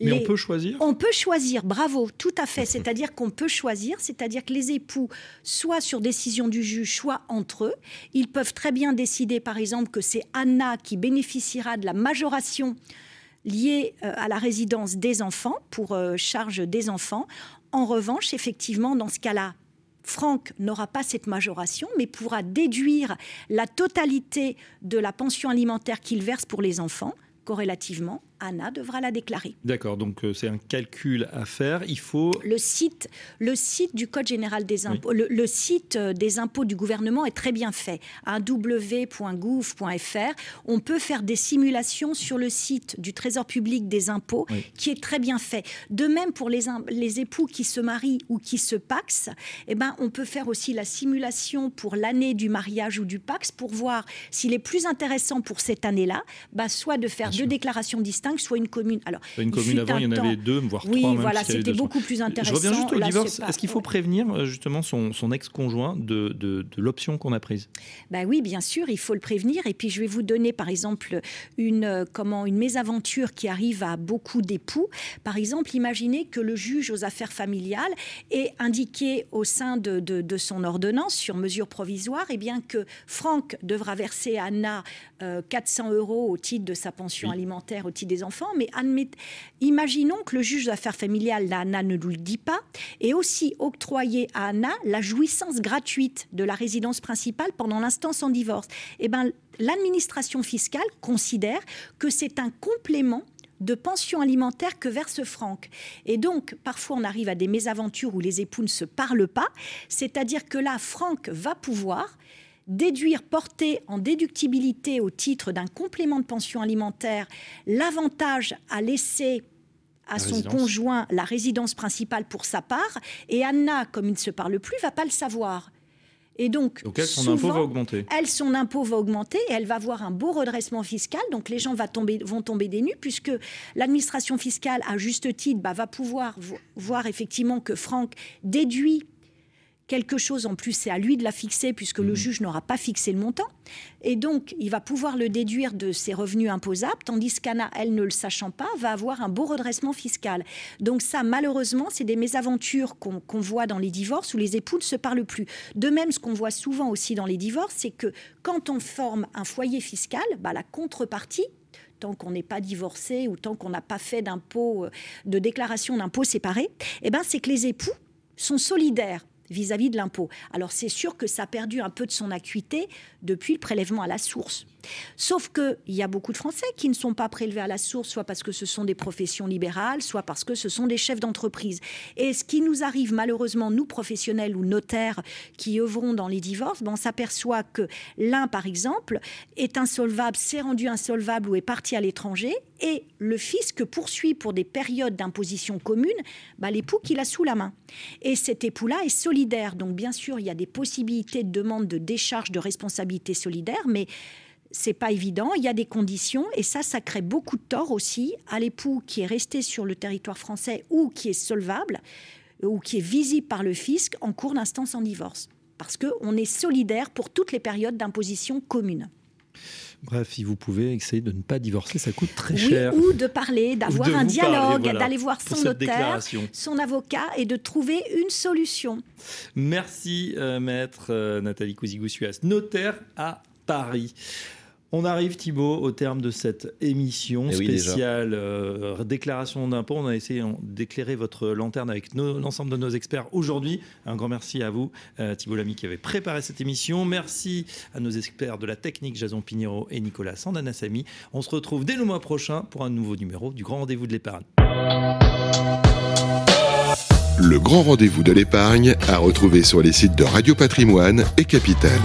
mais on peut choisir? On peut choisir, bravo, tout à fait. C'est-à-dire qu'on peut choisir, c'est-à-dire que les époux, soit sur décision du juge, soit entre eux, ils peuvent très bien décider, par exemple, que c'est Anna qui bénéficiera de la majoration liée euh, à la résidence des enfants, pour euh, charge des enfants. En revanche, effectivement, dans ce cas-là, Franck n'aura pas cette majoration, mais pourra déduire la totalité de la pension alimentaire qu'il verse pour les enfants, corrélativement Anna devra la déclarer. D'accord, donc euh, c'est un calcul à faire. Il faut le site, le site du Code général des impôts, le, site euh, des impôts du gouvernement est très bien fait. À w.gouv.fr, on peut faire des simulations sur le site du Trésor public des impôts, qui est très bien fait. De même pour les, les époux qui se marient ou qui se paxent, eh ben on peut faire aussi la simulation pour l'année du mariage ou du pax pour voir s'il est plus intéressant pour cette année-là, bah, soit de faire deux déclarations distinctes soit une commune. Alors, une commune avant, il y en avait deux, voire oui, trois. Oui, voilà, c'était beaucoup plus intéressant. Je reviens juste au divorce. Est-ce qu'il faut prévenir euh, justement son, son ex-conjoint de, de, de l'option qu'on a prise? Ben oui, bien sûr, il faut le prévenir. Et puis je vais vous donner par exemple une, euh, comment, une mésaventure qui arrive à beaucoup d'époux. Par exemple, imaginez que le juge aux affaires familiales ait indiqué au sein de, de, son ordonnance sur mesure provisoire et eh bien, que Franck devra verser à Anna 400 euh, euros au titre de sa pension alimentaire, au titre des mais imaginons que le juge d'affaires familiales, Anna ne nous le dit pas, et aussi octroyer à Anna la jouissance gratuite de la résidence principale pendant l'instance en divorce. Eh ben, l'administration fiscale considère que c'est un complément de pension alimentaire que verse Franck. Et donc, parfois, on arrive à des mésaventures où les époux ne se parlent pas, c'est-à-dire que là, Franck va pouvoir déduire, porter en déductibilité au titre d'un complément de pension alimentaire l'avantage à laisser à son conjoint la résidence principale pour sa part, et Anna, comme il ne se parle plus, va pas le savoir. Et donc, elle, son impôt va augmenter. Elle, son impôt va augmenter et elle va avoir un beau redressement fiscal. Donc, les gens va tomber, vont tomber des nues puisque l'administration fiscale, à juste titre, bah, va pouvoir voir effectivement que Franck déduit quelque chose en plus, c'est à lui de la fixer puisque le mmh. juge n'aura pas fixé le montant. Et donc, il va pouvoir le déduire de ses revenus imposables, tandis qu'Anna, elle ne le sachant pas, va avoir un beau redressement fiscal. Donc ça, malheureusement, c'est des mésaventures qu'on voit dans les divorces où les époux ne se parlent plus. De même, ce qu'on voit souvent aussi dans les divorces, c'est que quand on forme un foyer fiscal, bah, la contrepartie, tant qu'on n'est pas divorcé ou tant qu'on n'a pas fait d'impôt, euh, de déclaration d'impôt séparé, eh ben, c'est que les époux sont solidaires vis-à-vis de l'impôt. Alors c'est sûr que ça a perdu un peu de son acuité depuis le prélèvement à la source. Sauf qu'il y a beaucoup de Français qui ne sont pas prélevés à la source, soit parce que ce sont des professions libérales, soit parce que ce sont des chefs d'entreprise. Et ce qui nous arrive malheureusement, nous professionnels ou notaires qui œuvrons dans les divorces, ben, on s'aperçoit que l'un, par exemple, est insolvable, s'est rendu insolvable ou est parti à l'étranger, et le fisc poursuit pour des périodes d'imposition commune ben, l'époux qu'il a sous la main. Et cet époux-là est solidaire. Donc bien sûr, il y a des possibilités de demande de décharge de responsabilité solidaire, mais c'est pas évident, il y a des conditions et ça, ça crée beaucoup de tort aussi à l'époux qui est resté sur le territoire français ou qui est solvable ou qui est visible par le fisc en cours d'instance en divorce. Parce qu'on est solidaire pour toutes les périodes d'imposition commune. Bref, si vous pouvez essayer de ne pas divorcer, ça coûte très cher. Ou de parler, d'avoir un dialogue, d'aller voir son notaire, son avocat et de trouver une solution. Merci, euh, maître euh, Nathalie Cousigoussias, notaire à Paris. On arrive, Thibault, au terme de cette émission eh spéciale euh, déclaration d'impôt. On a essayé d'éclairer votre lanterne avec l'ensemble de nos experts aujourd'hui. Un grand merci à vous, euh, Thibault Lamy, qui avait préparé cette émission. Merci à nos experts de la technique, Jason Pinheiro et Nicolas Sandanassami. On se retrouve dès le mois prochain pour un nouveau numéro du Grand Rendez-vous de l'épargne. Le Grand Rendez-vous de l'épargne à retrouver sur les sites de Radio Patrimoine et Capital.